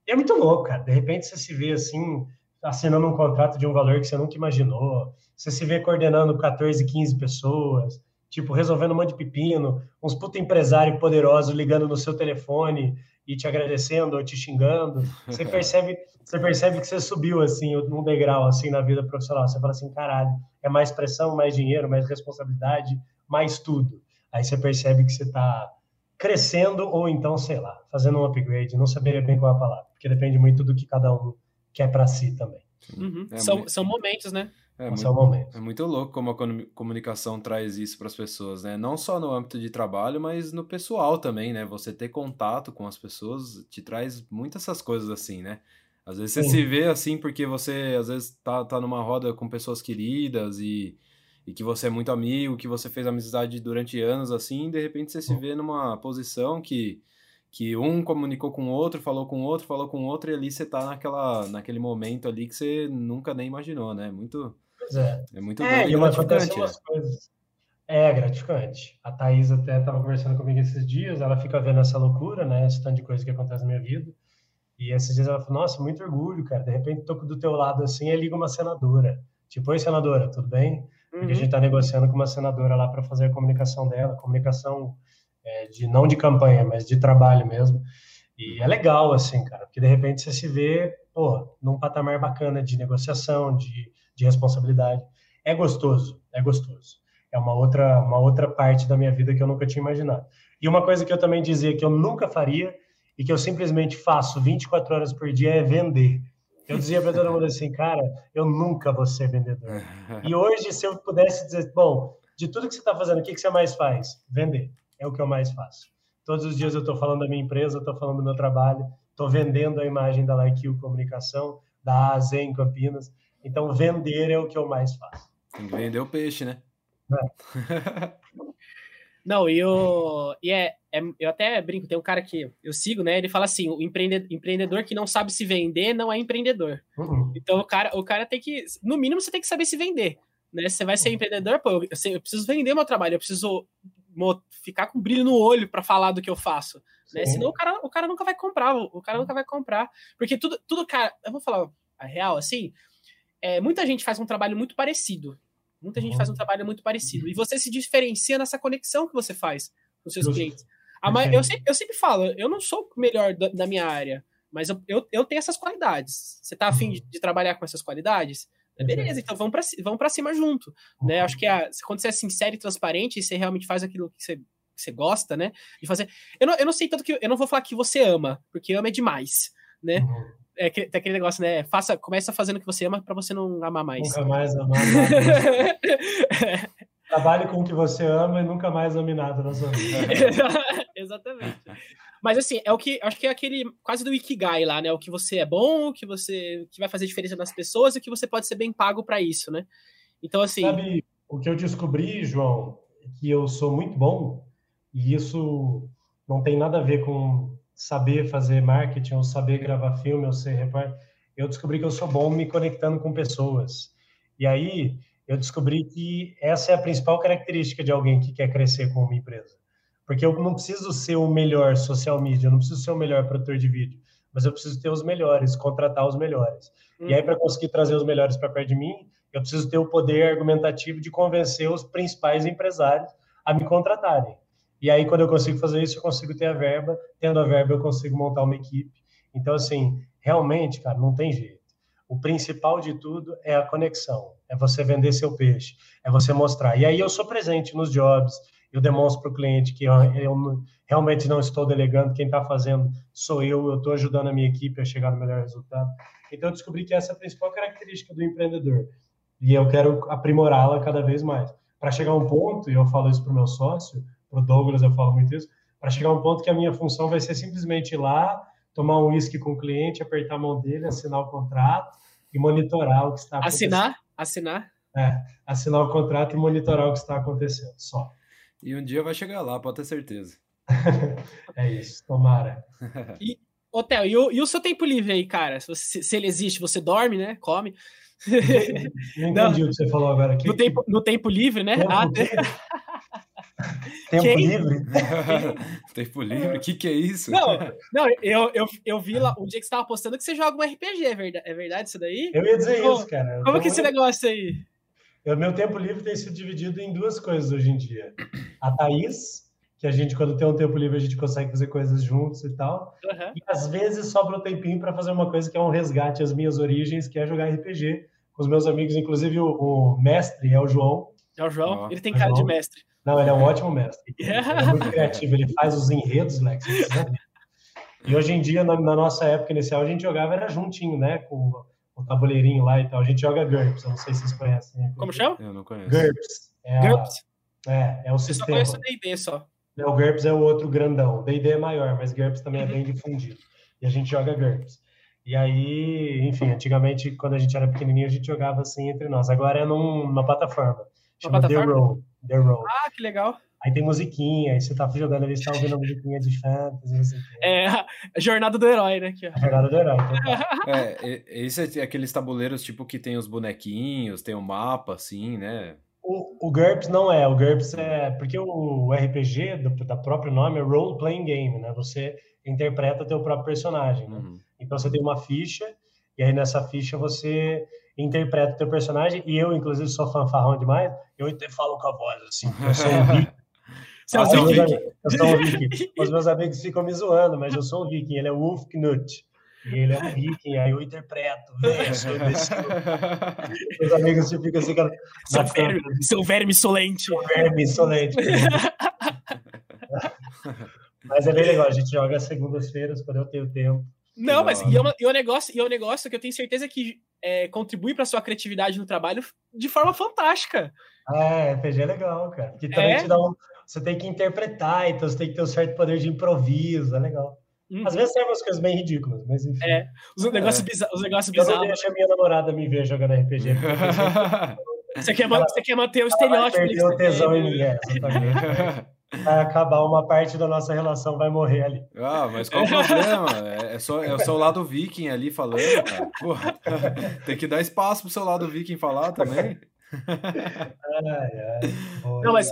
E é muito louco, cara. De repente você se vê assim, assinando um contrato de um valor que você nunca imaginou. Você se vê coordenando 14, 15 pessoas, tipo, resolvendo um monte de pepino, uns puta empresário poderoso ligando no seu telefone e te agradecendo ou te xingando. Você percebe, você percebe que você subiu assim um degrau assim na vida profissional. Você fala assim, caralho, é mais pressão, mais dinheiro, mais responsabilidade, mais tudo. Aí você percebe que você está crescendo ou então, sei lá, fazendo um upgrade. Não saberia bem qual é a palavra, porque depende muito do que cada um quer para si também. Uhum. É são, muito... são momentos, né? É muito, é muito louco como a comunicação traz isso para as pessoas, né? Não só no âmbito de trabalho, mas no pessoal também, né? Você ter contato com as pessoas te traz muitas essas coisas assim, né? Às vezes você Sim. se vê assim porque você, às vezes, tá, tá numa roda com pessoas queridas e, e que você é muito amigo, que você fez amizade durante anos, assim, e de repente você se vê numa posição que, que um comunicou com o outro, falou com o outro, falou com o outro, e ali você tá naquela, naquele momento ali que você nunca nem imaginou, né? Muito... é. É muito é, e gratificante. Umas coisas. É gratificante. A Thaís até estava conversando comigo esses dias, ela fica vendo essa loucura, né? Esse tanto de coisa que acontece na minha vida. E esses dias ela falou, nossa, muito orgulho, cara. De repente, tô do teu lado assim, e liga uma senadora. Tipo, oi, senadora, tudo bem? Porque uhum. a gente tá negociando com uma senadora lá para fazer a comunicação dela, comunicação é, de não de campanha, mas de trabalho mesmo. E é legal, assim, cara, porque de repente você se vê, pô, num patamar bacana de negociação, de, de responsabilidade. É gostoso, é gostoso. É uma outra, uma outra parte da minha vida que eu nunca tinha imaginado. E uma coisa que eu também dizia que eu nunca faria e que eu simplesmente faço 24 horas por dia é vender. Eu dizia para todo mundo assim, cara, eu nunca vou ser vendedor. E hoje, se eu pudesse dizer, bom, de tudo que você está fazendo, o que, que você mais faz? Vender. É o que eu mais faço. Todos os dias eu estou falando da minha empresa, estou falando do meu trabalho, estou vendendo a imagem da Like Comunicação, da A a Z em Campinas. Então, vender é o que eu mais faço. Vender o peixe, né? É. Não, e, eu, e é, é, eu até brinco, tem um cara que eu sigo, né? Ele fala assim: o empreendedor, empreendedor que não sabe se vender não é empreendedor. Uhum. Então o cara, o cara tem que, no mínimo, você tem que saber se vender. Né? Você vai ser uhum. empreendedor, pô, eu, eu, preciso vender meu trabalho, eu preciso ficar com brilho no olho para falar do que eu faço. Né? Senão o cara, o cara nunca vai comprar, o cara nunca vai comprar. Porque tudo, tudo cara, eu vou falar a real, assim, é, muita gente faz um trabalho muito parecido. Muita gente faz um trabalho muito parecido. E você se diferencia nessa conexão que você faz com seus Justo. clientes. A, eu, sempre, eu sempre falo, eu não sou o melhor da, da minha área, mas eu, eu, eu, tenho essas qualidades. Você tá afim de, de trabalhar com essas qualidades? Beleza, então vamos para vamos pra cima junto. Né? Acho que a, quando você é sincero e transparente, e você realmente faz aquilo que você, que você gosta, né? De fazer. Eu não, eu não sei tanto que. Eu não vou falar que você ama, porque ama é demais. né? É, tem aquele negócio, né? Faça, começa fazendo o que você ama para você não amar mais. Nunca mais amar. Trabalhe com o que você ama e nunca mais ame nada na sua vida. Exatamente. Mas assim, é o que acho que é aquele quase do ikigai lá, né? O que você é bom, o que você que vai fazer diferença nas pessoas e o que você pode ser bem pago para isso, né? Então assim, Sabe, o que eu descobri, João, é que eu sou muito bom e isso não tem nada a ver com saber fazer marketing ou saber gravar filme ou ser repórter. Eu descobri que eu sou bom me conectando com pessoas. E aí, eu descobri que essa é a principal característica de alguém que quer crescer com uma empresa. Porque eu não preciso ser o melhor social media, eu não preciso ser o melhor produtor de vídeo, mas eu preciso ter os melhores, contratar os melhores. Uhum. E aí, para conseguir trazer os melhores para perto de mim, eu preciso ter o poder argumentativo de convencer os principais empresários a me contratarem. E aí, quando eu consigo fazer isso, eu consigo ter a verba. Tendo a verba, eu consigo montar uma equipe. Então, assim, realmente, cara, não tem jeito. O principal de tudo é a conexão, é você vender seu peixe, é você mostrar. E aí eu sou presente nos jobs, eu demonstro para o cliente que eu, eu, realmente não estou delegando, quem está fazendo sou eu, eu estou ajudando a minha equipe a chegar no melhor resultado. Então eu descobri que essa é a principal característica do empreendedor e eu quero aprimorá-la cada vez mais. Para chegar a um ponto, e eu falo isso para o meu sócio, para o Douglas eu falo muito isso, para chegar a um ponto que a minha função vai ser simplesmente ir lá, tomar um uísque com o cliente, apertar a mão dele, assinar o contrato e monitorar o que está acontecendo. Assinar? Assinar? É, assinar o contrato e monitorar o que está acontecendo, só. E um dia vai chegar lá, pode ter certeza. é isso, tomara. E, Hotel, e o, e o seu tempo livre aí, cara? Se, você, se ele existe, você dorme, né? Come. Não entendi não. o que você falou agora. aqui. No, tempo, no tempo livre, né? Tempo, ah, tempo livre? tempo livre? O que, que é isso? Não, não eu, eu, eu vi lá um dia que você estava postando que você joga um RPG, é verdade, é verdade isso daí? Eu ia dizer isso, cara. Como que é esse negócio aí? O meu tempo livre tem sido dividido em duas coisas hoje em dia. A Thaís, que a gente, quando tem um tempo livre, a gente consegue fazer coisas juntos e tal. Uhum. E às vezes sobra um tempinho para fazer uma coisa que é um resgate às minhas origens, que é jogar RPG com os meus amigos, inclusive o, o mestre é o João. É o João? Ele tem cara de mestre. Não, ele é um ótimo mestre. Yeah. Ele é muito criativo, ele faz os enredos, Lex. E hoje em dia, na, na, nossa época inicial, a gente jogava era juntinho, né? Com o tabuleirinho lá e tal. A gente joga GURPS, eu não sei se vocês conhecem. Né? Como chama? Eu não conheço. GURPS. É GURPS? A, é, é o eu sistema. Eu só conheço D&D só. o GURPS é o outro grandão. D&D é maior, mas GURPS também uhum. é bem difundido. E a gente joga GURPS. E aí, enfim, antigamente, quando a gente era pequenininho, a gente jogava assim entre nós. Agora é numa plataforma. Chama The Roll. The Roll. Ah, que legal. Aí tem musiquinha, aí você tá jogando ali, você tá ouvindo a musiquinha de fantasy. Assim. É, a jornada do herói, né? Aqui, a jornada do herói. é, esse é aqueles tabuleiros tipo que tem os bonequinhos, tem o um mapa, assim, né? O, o GURPS não é, o GURPS é. Porque o RPG, do, da próprio nome, é Role Playing Game, né? Você interpreta teu próprio personagem. Né? Uhum. Então você tem uma ficha, e aí nessa ficha você interpreta o teu personagem, e eu, inclusive, sou fanfarrão demais, eu falo com a voz assim, eu sou viking. Você é um viking? Eu sou um viking. Os meus amigos ficam me zoando, mas eu sou um viking, ele é o Wolf Knut. E ele é um viking, aí eu interpreto. Sou desse... Meus amigos ficam assim, cara. Seu verme, seu verme insolente. Seu verme insolente. mas é bem legal, a gente joga segundas-feiras quando eu tenho tempo. Não, mas e é, uma, e, é um negócio, e é um negócio que eu tenho certeza que é, contribui para sua criatividade no trabalho de forma fantástica. É, RPG é legal, cara. Que também é? te dá um, você tem que interpretar, então você tem que ter um certo poder de improviso, é legal. Uhum. Às vezes sai umas coisas bem ridículas, mas enfim. É, os negócios, é. bizarros, os negócios bizarros. Eu não deixo a minha namorada me ver jogando RPG. você, quer, você quer manter o estereótipo. Ela perder o tesão em mim, é, exatamente. vai acabar uma parte da nossa relação, vai morrer ali. Ah, mas qual o problema? É, é só, é o seu lado viking ali falando, cara. Porra, tem que dar espaço pro seu lado viking falar também. ai, ai, Não, mas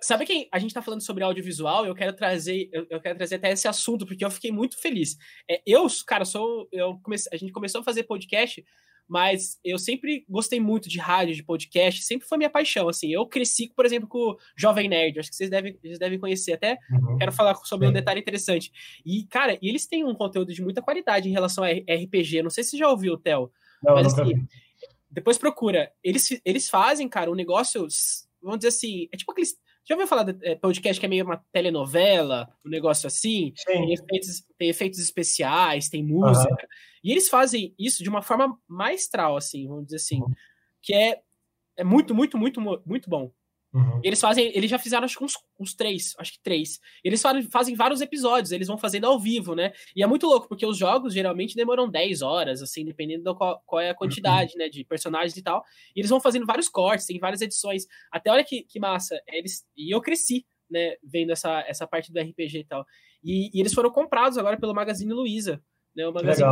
sabe quem a gente tá falando sobre audiovisual? Eu quero trazer, eu, eu, quero trazer até esse assunto porque eu fiquei muito feliz. É, eu, cara, sou, eu comecei, a gente começou a fazer podcast mas eu sempre gostei muito de rádio, de podcast, sempre foi minha paixão, assim. Eu cresci, por exemplo, com o Jovem Nerd, acho que vocês devem, vocês devem conhecer. Até uhum. quero falar sobre um detalhe interessante. E, cara, eles têm um conteúdo de muita qualidade em relação a RPG. Não sei se você já ouviu, Theo. Não, mas assim, depois procura. Eles, eles fazem, cara, um negócio, vamos dizer assim, é tipo aqueles Já ouviu falar de é, podcast que é meio uma telenovela, um negócio assim? Sim. Tem efeitos, tem efeitos especiais, tem música. Uhum. E eles fazem isso de uma forma maestral, assim, vamos dizer assim. Uhum. Que é, é muito, muito, muito, muito bom. Uhum. Eles fazem, eles já fizeram acho que uns, uns, três, acho que três. Eles fazem, fazem vários episódios, eles vão fazendo ao vivo, né? E é muito louco, porque os jogos geralmente demoram 10 horas, assim, dependendo do qual, qual é a quantidade, uhum. né, de personagens e tal. E eles vão fazendo vários cortes, tem várias edições. Até olha que, que massa, eles e eu cresci, né, vendo essa, essa parte do RPG e tal. E, e eles foram comprados agora pelo Magazine Luiza. Né, o Magazine,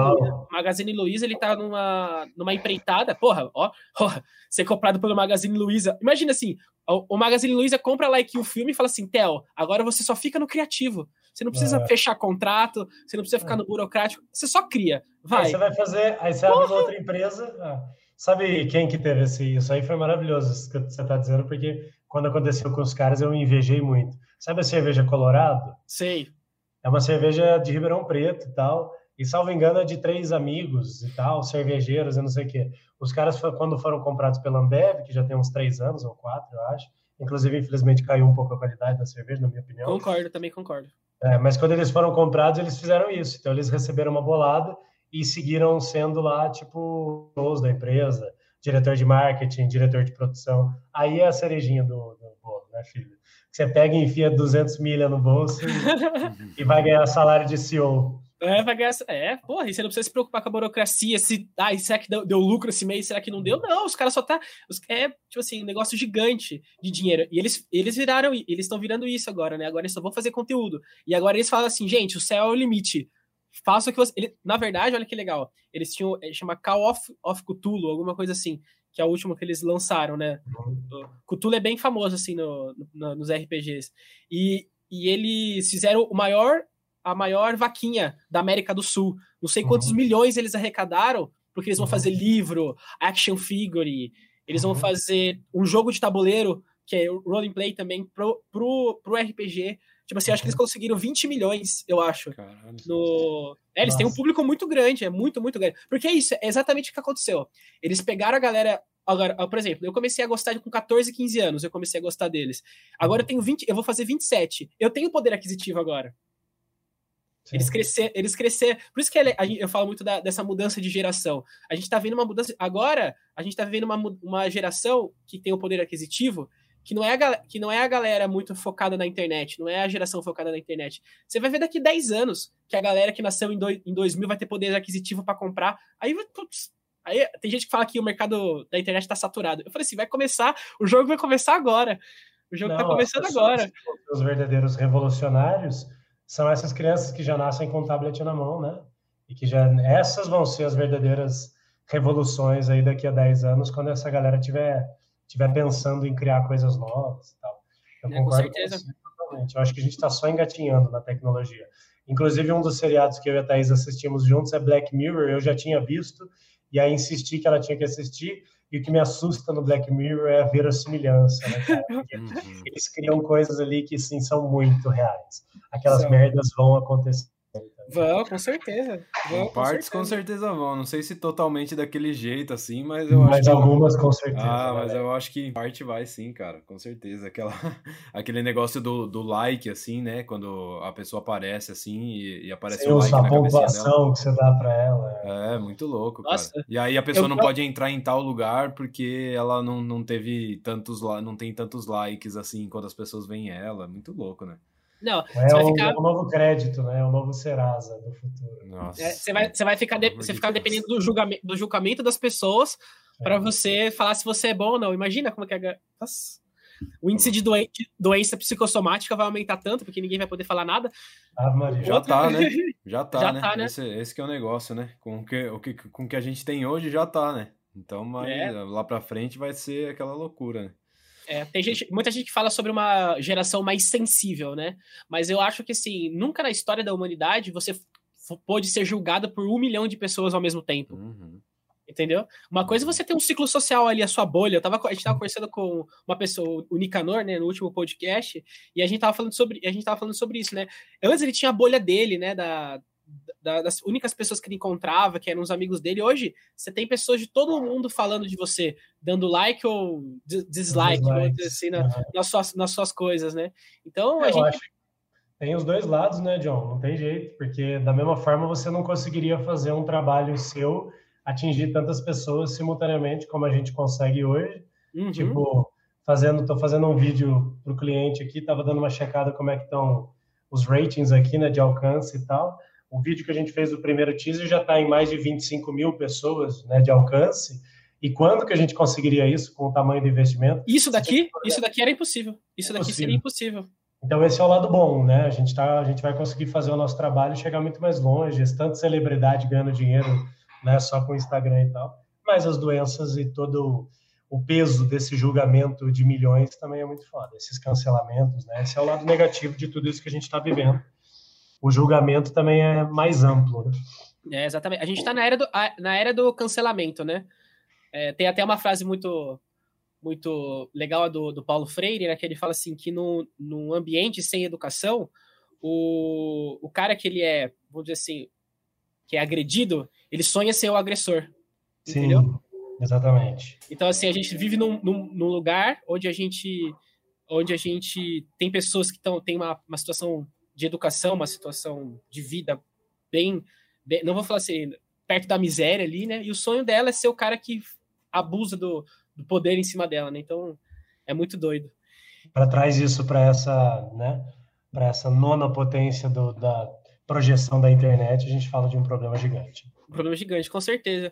Magazine Luiza, ele tá numa, numa empreitada, porra, ó, ó, ser comprado pelo Magazine Luiza. Imagina assim, o, o Magazine Luiza compra lá aqui o filme e fala assim, Theo, agora você só fica no criativo. Você não precisa é. fechar contrato, você não precisa ficar no burocrático, você só cria. Vai. Aí você vai fazer, aí você porra. abre outra empresa. Ah, sabe quem que teve esse, isso aí foi maravilhoso isso que você tá dizendo, porque quando aconteceu com os caras eu invejei muito. Sabe a cerveja Colorado? Sei. É uma cerveja de Ribeirão Preto e tal. E, salvo engano, é de três amigos e tal, cervejeiros e não sei o quê. Os caras, quando foram comprados pela Ambev, que já tem uns três anos ou quatro, eu acho, inclusive, infelizmente, caiu um pouco a qualidade da cerveja, na minha opinião. Concordo, também concordo. É, mas quando eles foram comprados, eles fizeram isso. Então, eles receberam uma bolada e seguiram sendo lá, tipo, os da empresa, diretor de marketing, diretor de produção. Aí é a cerejinha do, do bolo, né, filho? Você pega e enfia 200 milha no bolso e, e vai ganhar salário de CEO. É, vai ganhar. É, porra, e você não precisa se preocupar com a burocracia, se. Ai, será que deu, deu lucro esse mês? Será que não deu? Não, os caras só tá. Os, é, tipo assim, um negócio gigante de dinheiro. E eles, eles viraram, eles estão virando isso agora, né? Agora eles só vão fazer conteúdo. E agora eles falam assim, gente, o céu é o limite. Faça o que você. Ele, na verdade, olha que legal. Eles tinham. Chama Call of, of Cthulhu, alguma coisa assim. Que é o último que eles lançaram, né? Uhum. Cthulhu é bem famoso, assim, no, no, nos RPGs. E, e eles fizeram o maior a maior vaquinha da América do Sul. Não sei quantos uhum. milhões eles arrecadaram, porque eles vão uhum. fazer livro, action figure, eles uhum. vão fazer um jogo de tabuleiro, que é rolling play também, pro, pro, pro RPG. Tipo assim, acho que eles uhum. conseguiram 20 milhões, eu acho. Caralho. No... É, eles Nossa. têm um público muito grande, é muito, muito grande. Porque é isso, é exatamente o que aconteceu. Eles pegaram a galera. Agora, por exemplo, eu comecei a gostar de com 14, 15 anos, eu comecei a gostar deles. Agora eu uhum. tenho 20, eu vou fazer 27. Eu tenho poder aquisitivo agora. Eles crescer, eles crescer. Por isso que ele, eu falo muito da, dessa mudança de geração. A gente está vendo uma mudança. Agora, a gente está vendo uma, uma geração que tem o poder aquisitivo, que não, é a, que não é a galera muito focada na internet, não é a geração focada na internet. Você vai ver daqui 10 anos que a galera que nasceu em, do, em 2000 vai ter poder aquisitivo para comprar. Aí, putz, aí tem gente que fala que o mercado da internet está saturado. Eu falei assim: vai começar, o jogo vai começar agora. O jogo está começando agora. Os verdadeiros revolucionários são essas crianças que já nascem com o tablet na mão, né? E que já essas vão ser as verdadeiras revoluções aí daqui a 10 anos, quando essa galera tiver tiver pensando em criar coisas novas e tal. Eu é, concordo com certeza. Totalmente. Eu acho que a gente está só engatinhando na tecnologia. Inclusive, um dos seriados que eu e a Thaís assistimos juntos é Black Mirror. Eu já tinha visto, e aí insisti que ela tinha que assistir. E o que me assusta no Black Mirror é a verossimilhança, né. Eles criam coisas ali que, sim, são muito reais. Aquelas São. merdas vão acontecer. Vão, com certeza. Vão, com partes certeza. com certeza vão. Não sei se totalmente daquele jeito assim, mas eu mas acho. Mas algumas com certeza. Ah, mas eu acho que em parte vai sim, cara, com certeza. Aquela, aquele negócio do, do like, assim, né? Quando a pessoa aparece assim e, e aparece o like. A pontuação que você dá pra ela. É, é muito louco, Nossa, cara. E aí a pessoa eu... não pode entrar em tal lugar porque ela não, não teve tantos não tem tantos likes assim quando as pessoas veem ela. Muito louco, né? Não, é você vai ficar... o novo crédito, né? O novo Serasa do futuro. Nossa. É, você, vai, você vai ficar, de... você ficar dependendo do julgamento, do julgamento das pessoas é. para você falar se você é bom ou não. Imagina como é que é. Nossa. O índice de doen... doença psicossomática vai aumentar tanto, porque ninguém vai poder falar nada. Ah, Maria. Já tá, né? Já tá, já né? Tá, né? Esse, esse que é o negócio, né? Com o que, o que, com o que a gente tem hoje já tá, né? Então, mas é. lá para frente vai ser aquela loucura, né? É, tem gente, muita gente que fala sobre uma geração mais sensível, né? Mas eu acho que, assim, nunca na história da humanidade você pôde ser julgado por um milhão de pessoas ao mesmo tempo. Uhum. Entendeu? Uma coisa é você ter um ciclo social ali, a sua bolha. Eu tava, a gente tava conversando com uma pessoa, o Nicanor, né, no último podcast, e a gente tava falando sobre, a gente tava falando sobre isso, né? Antes ele tinha a bolha dele, né, da, da, das únicas pessoas que ele encontrava, que eram os amigos dele. Hoje, você tem pessoas de todo mundo falando de você, dando like ou dislike, assim, na, uhum. nas, suas, nas suas coisas, né? Então, é, a gente... Tem os dois lados, né, John? Não tem jeito, porque da mesma forma você não conseguiria fazer um trabalho seu atingir tantas pessoas simultaneamente como a gente consegue hoje. Uhum. Tipo, fazendo, tô fazendo um vídeo para o cliente aqui, tava dando uma checada como é que estão os ratings aqui, né, de alcance e tal o vídeo que a gente fez do primeiro teaser já está em mais de 25 mil pessoas né, de alcance. E quando que a gente conseguiria isso com o tamanho do investimento? Isso daqui, isso daqui era impossível. Isso daqui seria impossível. Então esse é o lado bom, né? A gente tá, a gente vai conseguir fazer o nosso trabalho e chegar muito mais longe. Tanta celebridade ganhando dinheiro, né? Só com o Instagram e tal. Mas as doenças e todo o peso desse julgamento de milhões também é muito foda. Esses cancelamentos, né? Esse é o lado negativo de tudo isso que a gente está vivendo o julgamento também é mais amplo. Né? É, exatamente. A gente está na, era do, na era do cancelamento, né? É, tem até uma frase muito muito legal do, do Paulo Freire, né, que ele fala assim que no, num ambiente sem educação, o, o cara que ele é, vamos dizer assim, que é agredido, ele sonha ser o agressor. Sim, entendeu? exatamente. Então, assim, a gente vive num, num, num lugar onde a gente onde a gente tem pessoas que estão tem uma, uma situação de educação, uma situação de vida bem, bem, não vou falar assim, perto da miséria ali, né? E o sonho dela é ser o cara que abusa do, do poder em cima dela, né? Então é muito doido. Para trás isso para essa, né? Para essa nona potência do, da projeção da internet, a gente fala de um problema gigante. Um problema gigante, com certeza.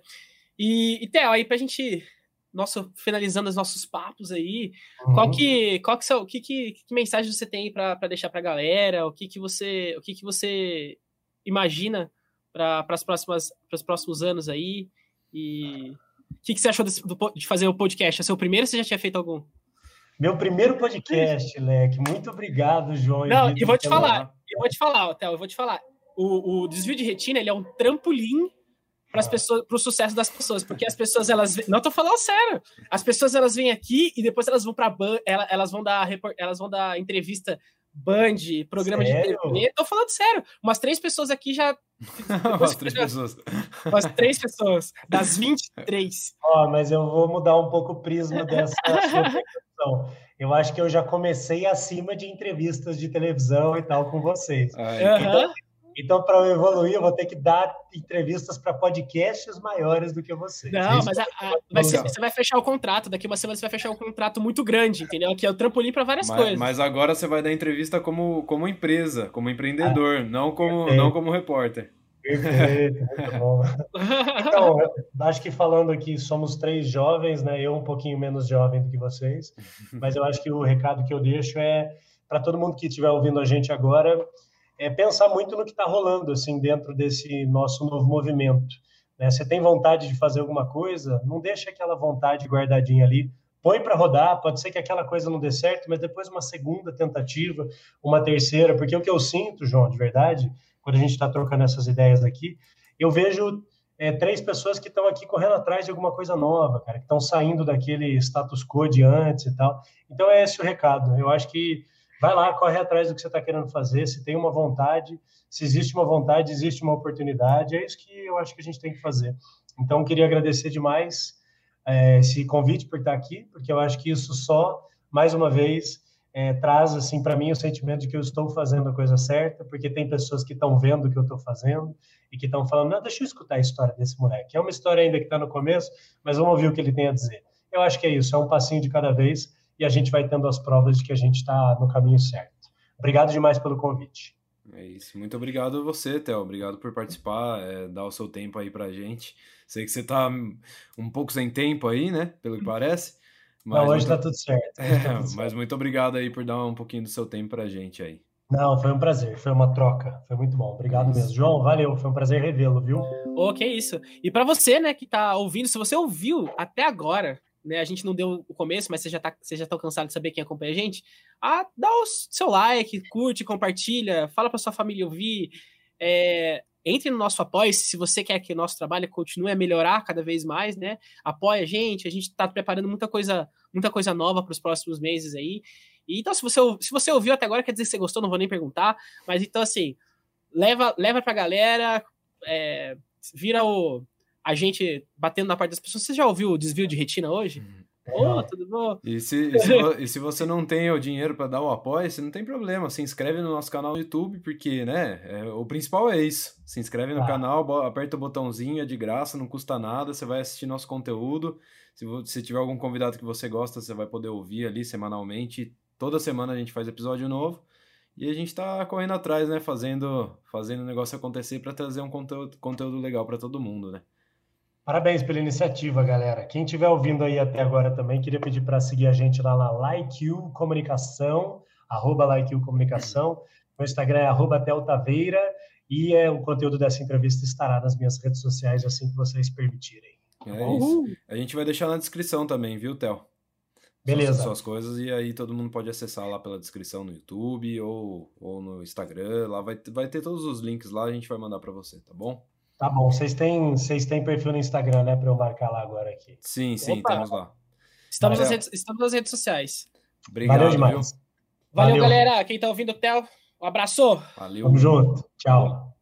E, e Theo, aí para a gente nosso, finalizando os nossos papos aí, uhum. qual que, qual que, são, que, que, que mensagem você tem para deixar para a galera? O que, que você, o que, que você imagina para as próximas, para os próximos anos aí? E o que, que você achou desse, do, de fazer o podcast? É seu primeiro ou você já tinha feito algum? Meu primeiro podcast, Leque. Muito obrigado, João. Não, e vou te falar, eu vou te falar, Théo, eu vou te falar. O, o desvio de retina ele é um trampolim para as pessoas, para o sucesso das pessoas, porque as pessoas elas não tô falando sério. As pessoas elas vêm aqui e depois elas vão para elas vão dar elas vão dar entrevista Band, programa sério? de TV. Tô falando sério. Umas três pessoas aqui já. Umas três já... pessoas. Umas três pessoas, das 23. Ó, oh, mas eu vou mudar um pouco o prisma dessa sua Eu acho que eu já comecei acima de entrevistas de televisão e tal com vocês. Ai, então, então, para eu evoluir, eu vou ter que dar entrevistas para podcasts maiores do que você. Não, mas, a, a, mas você, você vai fechar o contrato. Daqui uma semana você vai fechar um contrato muito grande, entendeu? Que é o trampolim para várias mas, coisas. Mas agora você vai dar entrevista como, como empresa, como empreendedor, ah, não, como, não como repórter. Perfeito, muito bom. Então, acho que falando aqui, somos três jovens, né? Eu um pouquinho menos jovem do que vocês, mas eu acho que o recado que eu deixo é para todo mundo que estiver ouvindo a gente agora é pensar muito no que está rolando assim dentro desse nosso novo movimento. Né? Você tem vontade de fazer alguma coisa, não deixa aquela vontade guardadinha ali, põe para rodar. Pode ser que aquela coisa não dê certo, mas depois uma segunda tentativa, uma terceira, porque o que eu sinto, João, de verdade, quando a gente está trocando essas ideias aqui, eu vejo é, três pessoas que estão aqui correndo atrás de alguma coisa nova, cara, que estão saindo daquele status quo de antes e tal. Então é esse o recado. Eu acho que vai lá, corre atrás do que você está querendo fazer. Se tem uma vontade, se existe uma vontade, existe uma oportunidade. É isso que eu acho que a gente tem que fazer. Então, queria agradecer demais é, esse convite por estar aqui, porque eu acho que isso só, mais uma vez, é, traz assim para mim o sentimento de que eu estou fazendo a coisa certa, porque tem pessoas que estão vendo o que eu estou fazendo e que estão falando, não, deixa eu escutar a história desse moleque. É uma história ainda que está no começo, mas vamos ouvir o que ele tem a dizer. Eu acho que é isso, é um passinho de cada vez e a gente vai tendo as provas de que a gente está no caminho certo. Obrigado demais pelo convite. É isso. Muito obrigado a você, Theo. Obrigado por participar, é, dar o seu tempo aí pra gente. Sei que você tá um pouco sem tempo aí, né? Pelo que parece. Mas Não, hoje muito... tá tudo certo. É, tá tudo certo. Mas muito obrigado aí por dar um pouquinho do seu tempo pra gente aí. Não, foi um prazer, foi uma troca, foi muito bom. Obrigado mesmo. João, valeu, foi um prazer revê-lo, viu? Ô, oh, que isso. E para você, né, que tá ouvindo, se você ouviu até agora, né? A gente não deu o começo, mas você já tá, você já tá cansado de saber quem acompanha a gente. Ah, dá o seu like, curte, compartilha, fala para sua família ouvir. É, entre no nosso apoio, se você quer que o nosso trabalho continue a melhorar cada vez mais, né? Apoia a gente, a gente está preparando muita coisa, muita coisa nova para os próximos meses aí. E, então, se você, se você ouviu até agora, quer dizer que você gostou, não vou nem perguntar. Mas então, assim, leva, leva pra galera, é, vira o, a gente batendo na parte das pessoas. Você já ouviu o desvio de retina hoje? Ô, oh, tudo bom? E se, e se, e se você não tem o dinheiro para dar o apoio, você não tem problema. Se inscreve no nosso canal no YouTube, porque, né, é, o principal é isso. Se inscreve no ah. canal, aperta o botãozinho, é de graça, não custa nada, você vai assistir nosso conteúdo. Se, se tiver algum convidado que você gosta, você vai poder ouvir ali semanalmente. Toda semana a gente faz episódio novo. E a gente tá correndo atrás, né, fazendo, fazendo o negócio acontecer para trazer um conteúdo, conteúdo legal para todo mundo, né? Parabéns pela iniciativa, galera. Quem estiver ouvindo aí até agora também, queria pedir para seguir a gente lá na LikeU Comunicação, arroba LikeU Comunicação. No Instagram é arroba Teltaveira e é, o conteúdo dessa entrevista estará nas minhas redes sociais assim que vocês permitirem. Tá é isso. A gente vai deixar na descrição também, viu, Tel? Beleza. Suas coisas e aí todo mundo pode acessar lá pela descrição no YouTube ou, ou no Instagram. Lá vai, vai ter todos os links lá, a gente vai mandar para você, tá bom? Tá bom, vocês têm, vocês têm perfil no Instagram, né, para eu marcar lá agora aqui. Sim, sim, Opa. temos lá. Estamos nas, redes, estamos nas redes sociais. Obrigado, Valeu demais. Valeu, Valeu, galera. Quem tá ouvindo o Theo, um abraço. Valeu. Tamo junto. Tchau.